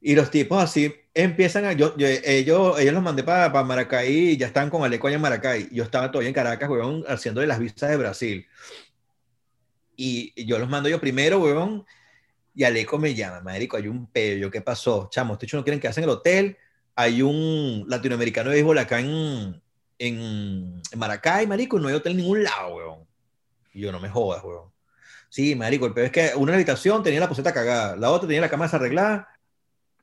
y los tipos así empiezan a. Yo, ellos, ellos los mandé para, para Maracay ya estaban con Aleco en Maracay. Yo estaba todavía en Caracas, weón, haciéndole las visas de Brasil. Y yo los mando yo primero, weón. Y Aleco me llama, marico, hay un pedo. ¿Qué pasó? Chamo, estos no quieren que hacen el hotel hay un latinoamericano de béisbol acá en, en, Maracay, marico, no hay hotel en ningún lado, weón. Y yo, no me jodas, weón. Sí, marico, el peor es que una habitación tenía la poseta cagada, la otra tenía la cama desarreglada,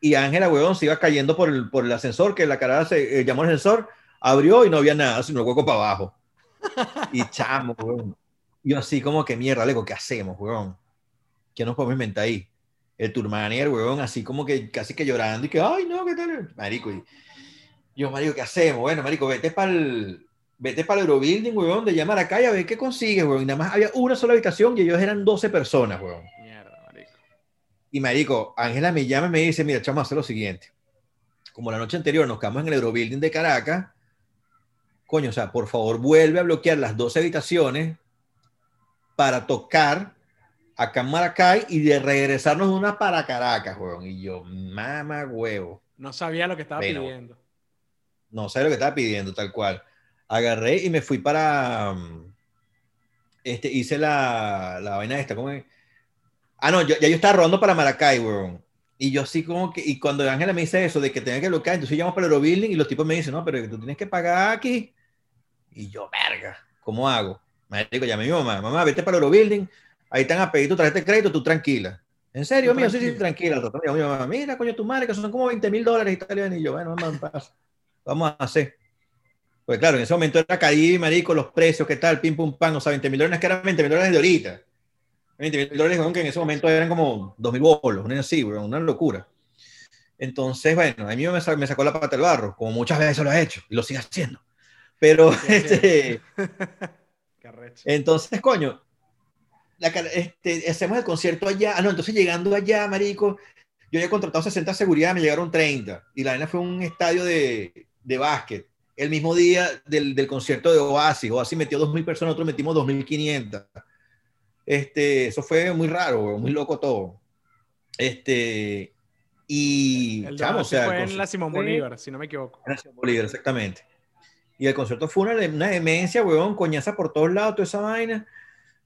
y Ángela, weón, se iba cayendo por el, por el ascensor, que la cara se eh, llamó al ascensor, abrió y no había nada, sino el hueco para abajo. Y chamo, weón. Yo así como que mierda, Lego, ¿qué hacemos, weón? ¿Qué nos podemos inventar ahí? el tour manager, weón, así como que casi que llorando y que, ay, no, ¿qué tal? Marico, y yo, marico, ¿qué hacemos? Bueno, marico, vete para el, vete para el Eurobuilding, weón, de llamar acá y a ver qué consigues, weón. Y nada más había una sola habitación y ellos eran 12 personas, weón. Y marico, Ángela me llama y me dice, mira, chamo, hacer lo siguiente. Como la noche anterior nos quedamos en el Eurobuilding de Caracas, coño, o sea, por favor, vuelve a bloquear las 12 habitaciones para tocar acá en Maracay y de regresarnos una para Caracas, weón. Y yo, mama huevo. No sabía lo que estaba pidiendo. No sabía lo que estaba pidiendo, tal cual. Agarré y me fui para. Mm, este, hice la, la vaina esta, ¿cómo es? Ah, no, ya yo estaba rodando para Maracay, weón. Y yo así como que, y cuando Ángela me dice eso de que tenía que bloquear, entonces llamo para el Eurobuilding y los tipos me dicen, no, pero tú tienes que pagar aquí. Y yo, verga, ¿cómo hago? Me digo, llamé a mi mamá, mamá, vete para el Eurobuilding, ahí están a pedir tu tarjeta de crédito, tú tranquila. ¿En serio, mío? Sí, sí, tranquila. Mi mamá, mira, coño, tu madre, que son como 20 mil dólares italianos. Y yo, bueno, vamos a hacer. Pues claro, en ese momento era caído, marico, los precios, qué tal, pim, pum, pam, o sea, 20 mil dólares que eran 20 mil dólares de ahorita. 20 mil dólares que en ese momento eran como 2 mil bolos, una así, una locura. Entonces, bueno, a mí me sacó, me sacó la pata del barro, como muchas veces lo ha hecho, y lo sigue haciendo. Pero, este, entonces, coño, este, hacemos el concierto allá. Ah, no, entonces llegando allá, marico, yo había contratado 60 seguridad, me llegaron 30. Y la vaina fue un estadio de, de básquet. El mismo día del, del concierto de Oasis. Oasis metió 2.000 personas, nosotros metimos 2.500. Este, eso fue muy raro, muy loco todo. Este, y... El chamo, o sea, fue en la Simón Bolívar, si no me equivoco. En la Simón Bolívar, exactamente. Y el concierto fue una, una demencia, weón, coñaza por todos lados, toda esa vaina.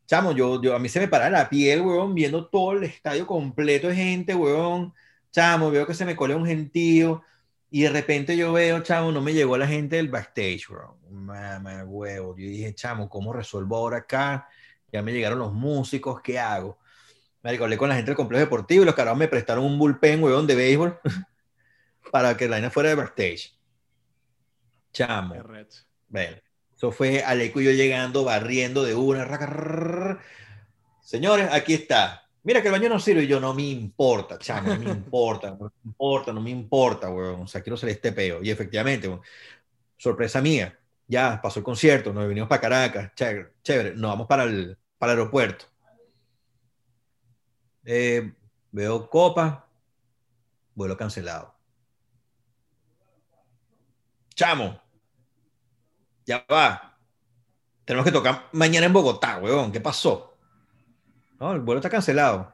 Chamo, yo, yo, a mí se me para la piel, weón, viendo todo el estadio completo de gente, weón. Chamo, veo que se me colea un gentío. Y de repente yo veo, chamo, no me llegó la gente del backstage, weón. Mamá, huevo. Yo dije, chamo, ¿cómo resuelvo ahora acá? Ya me llegaron los músicos, ¿qué hago? Me hablé con la gente del complejo deportivo y los carajos me prestaron un bullpen, weón, de béisbol para que la vaina fuera de backstage. Chamo. Bueno. Eso fue Aleco y yo llegando, barriendo de una. Señores, aquí está. Mira que el baño no sirve y yo no me importa, chamo, no me importa, no me importa, no me importa, weón. O sea, quiero ser este peo. Y efectivamente, sorpresa mía, ya pasó el concierto, nos venimos para Caracas, chévere, chévere, nos vamos para el, para el aeropuerto. Eh, veo copa, vuelo cancelado. Chamo, ya va. Tenemos que tocar mañana en Bogotá, weón. ¿Qué pasó? No, el vuelo está cancelado.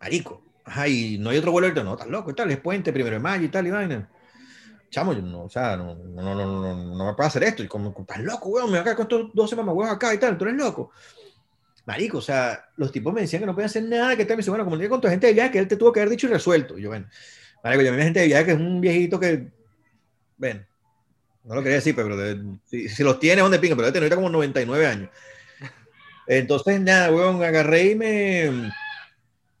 Marico. Ajá, y no hay otro vuelo. No, estás loco y tal. Es puente, primero de mayo y tal, y vaina. Chamo, yo no, o sea, no, no, no, no, me puedo hacer esto. Y como, estás loco, weón. Me voy a quedar con estos 12 mamagüeos acá y tal. Tú eres loco. marico, o sea, los tipos me decían que no podían hacer nada, que te me dicen, bueno, con tu gente de viaje, que él te tuvo que haber dicho y resuelto. Y yo, bueno, marico, yo mi gente de viaje que es un viejito que, ven, no lo quería decir, pero si, si, los tiene, ¿dónde pinga? Pero debe tener como 99 años. Entonces, nada, weón, agarré y me,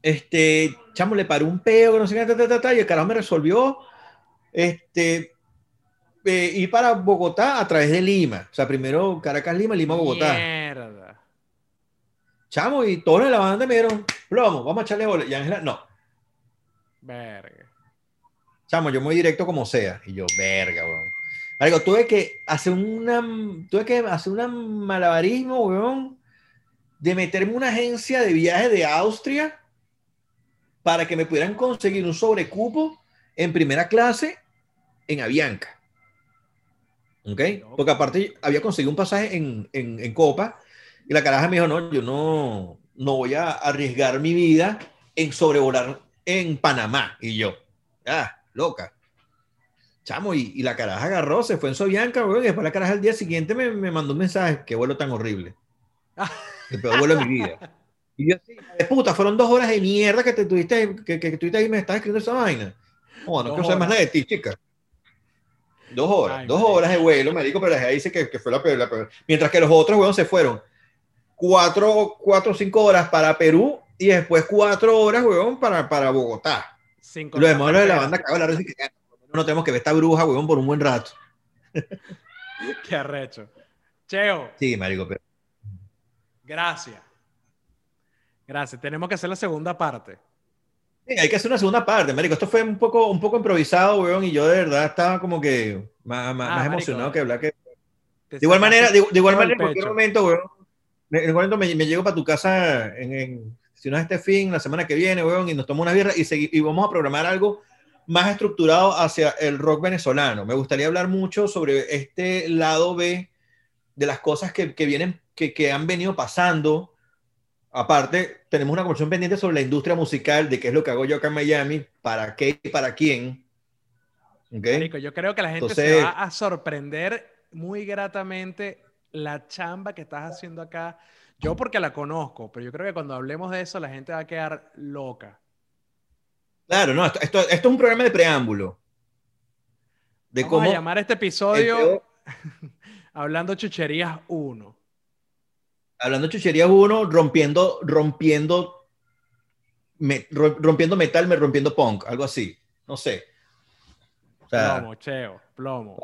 este, chamo, le paró un peo, no sé qué, ta, ta, ta, y el carajo me resolvió, este, eh, ir para Bogotá a través de Lima. O sea, primero Caracas, Lima, Lima, Bogotá. Mierda. Chamo, y todos en la banda me dieron plomo, vamos a echarle bola. Y Ángela, no. Verga. Chamo, yo muy directo como sea. Y yo, verga, weón. Algo, tuve que hacer una, tuve que hacer un malabarismo, weón, de meterme en una agencia de viajes de Austria para que me pudieran conseguir un sobrecupo en primera clase en Avianca. ¿Ok? Porque aparte había conseguido un pasaje en, en, en, Copa y la caraja me dijo, no, yo no, no voy a arriesgar mi vida en sobrevolar en Panamá. Y yo, ah, loca. Chamo, y, y la caraja agarró, se fue en Sovianca, y después la caraja al día siguiente me, me mandó un mensaje, qué vuelo tan horrible. El peor vuelo de mi vida. Y yo así, de puta, fueron dos horas de mierda que te tuviste, que, que, tuviste ahí y me estás escribiendo esa vaina. No, no quiero saber más nada de ti, chica. Dos horas, dos horas de vuelo, me dijo, pero la dice que, que fue la peor, la peor, Mientras que los otros, weón, se fueron cuatro, cuatro o cinco horas para Perú y después cuatro horas, weón, para, para Bogotá. Cinco lo demás de la banda la que no tenemos que ver esta bruja, weón, por un buen rato. Qué arrecho. Cheo. Sí, marico, pero... Gracias. Gracias. Tenemos que hacer la segunda parte. Sí, hay que hacer una segunda parte, marico. Esto fue un poco, un poco improvisado, weón, y yo de verdad estaba como que más, más, ah, emocionado que hablar que... De igual manera, de, igual manera, en cualquier momento, weón, en cualquier momento me, me llego para tu casa en, en, si no es este fin, la semana que viene, weón, y nos tomamos una birra y, y vamos a programar algo más estructurado hacia el rock venezolano. Me gustaría hablar mucho sobre este lado B de las cosas que, que vienen, que, que han venido pasando aparte, tenemos una conversación pendiente sobre la industria musical, de qué es lo que hago yo acá en Miami, para qué y para quién. ¿Okay? yo creo que la gente se va a sorprender muy gratamente la chamba que estás haciendo acá. Yo porque la conozco, pero yo creo que cuando hablemos de eso la gente va a quedar loca. Claro, no, esto, es un programa de preámbulo. De Vamos cómo a llamar este episodio Hablando Chucherías 1 hablando de chucherías uno, rompiendo, rompiendo, rompiendo metal, me rompiendo punk, algo así. No sé. plomo, cheo, plomo.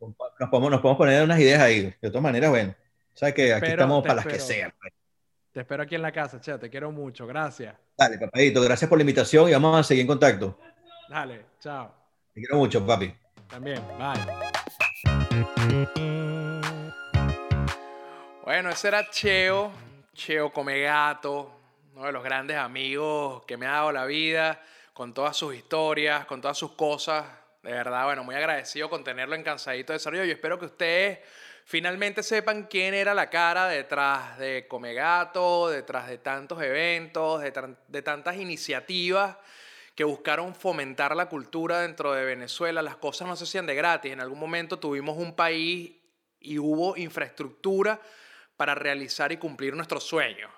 Nos podemos, nos podemos poner unas ideas ahí. De todas maneras, bueno, sabes que aquí estamos para las que sean. Pues. Te espero aquí en la casa, cheo, te quiero mucho, gracias. Dale, papadito, gracias por la invitación y vamos a seguir en contacto. Dale, chao. Te quiero mucho, papi. También, bye. Bueno, ese era Cheo, Cheo Comegato, uno de los grandes amigos que me ha dado la vida, con todas sus historias, con todas sus cosas. De verdad, bueno, muy agradecido con tenerlo en Cansadito de Desarrollo y espero que ustedes finalmente sepan quién era la cara detrás de Comegato, detrás de tantos eventos, de tantas iniciativas que buscaron fomentar la cultura dentro de Venezuela. Las cosas no se hacían de gratis. En algún momento tuvimos un país y hubo infraestructura para realizar y cumplir nuestros sueños.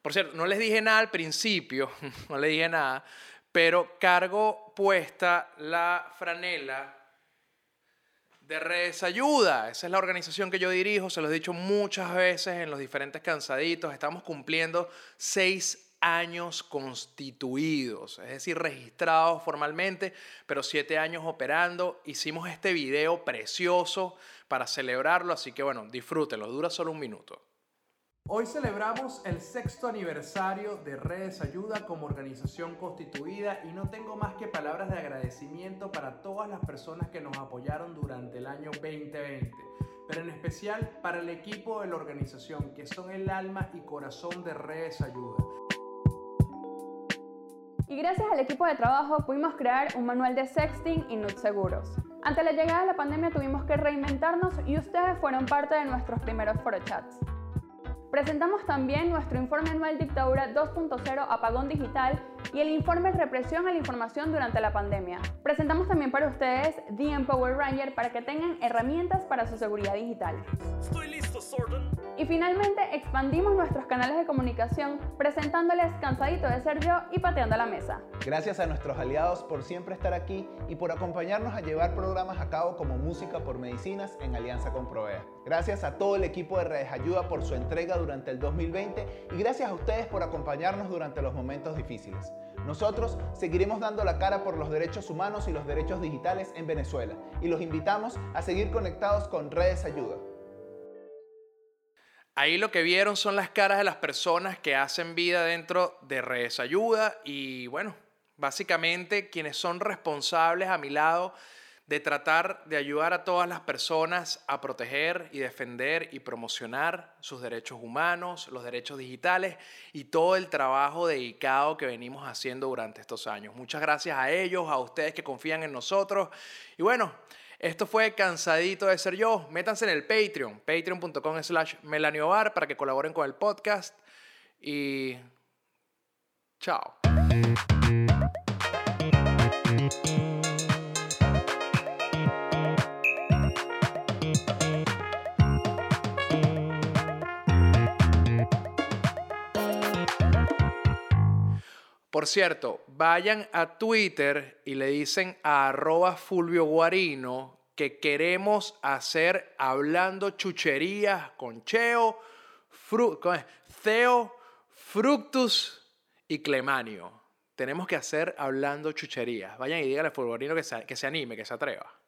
Por cierto, no les dije nada al principio, no les dije nada, pero cargo puesta la franela de Redes Ayuda. Esa es la organización que yo dirijo, se los he dicho muchas veces en los diferentes cansaditos. Estamos cumpliendo seis años constituidos, es decir, registrados formalmente, pero siete años operando. Hicimos este video precioso para celebrarlo, así que bueno, disfrútenlo, dura solo un minuto. Hoy celebramos el sexto aniversario de Redes Ayuda como organización constituida y no tengo más que palabras de agradecimiento para todas las personas que nos apoyaron durante el año 2020, pero en especial para el equipo de la organización que son el alma y corazón de Redes Ayuda. Y gracias al equipo de trabajo pudimos crear un manual de sexting y nudes seguros. Ante la llegada de la pandemia tuvimos que reinventarnos y ustedes fueron parte de nuestros primeros chats. Presentamos también nuestro informe anual Dictadura 2.0 Apagón Digital y el informe Represión a la Información durante la pandemia. Presentamos también para ustedes DM Power Ranger para que tengan herramientas para su seguridad digital. Estoy listo, Y finalmente expandimos nuestros canales de comunicación presentándoles Cansadito de ser yo y Pateando la Mesa. Gracias a nuestros aliados por siempre estar aquí y por acompañarnos a llevar programas a cabo como Música por Medicinas en alianza con Provea. Gracias a todo el equipo de Redes Ayuda por su entrega durante el 2020 y gracias a ustedes por acompañarnos durante los momentos difíciles. Nosotros seguiremos dando la cara por los derechos humanos y los derechos digitales en Venezuela y los invitamos a seguir conectados con Redes Ayuda. Ahí lo que vieron son las caras de las personas que hacen vida dentro de Redes Ayuda y bueno, básicamente quienes son responsables a mi lado de tratar de ayudar a todas las personas a proteger y defender y promocionar sus derechos humanos, los derechos digitales y todo el trabajo dedicado que venimos haciendo durante estos años. Muchas gracias a ellos, a ustedes que confían en nosotros. Y bueno, esto fue Cansadito de Ser Yo. Métanse en el Patreon, patreon.com slash melaniobar para que colaboren con el podcast. Y chao. Por cierto, vayan a Twitter y le dicen a arroba Fulvio Guarino que queremos hacer hablando chucherías con Cheo, Fru Ceo, Fructus y Clemanio. Tenemos que hacer hablando chucherías. Vayan y díganle a Fulvio Guarino que se, que se anime, que se atreva.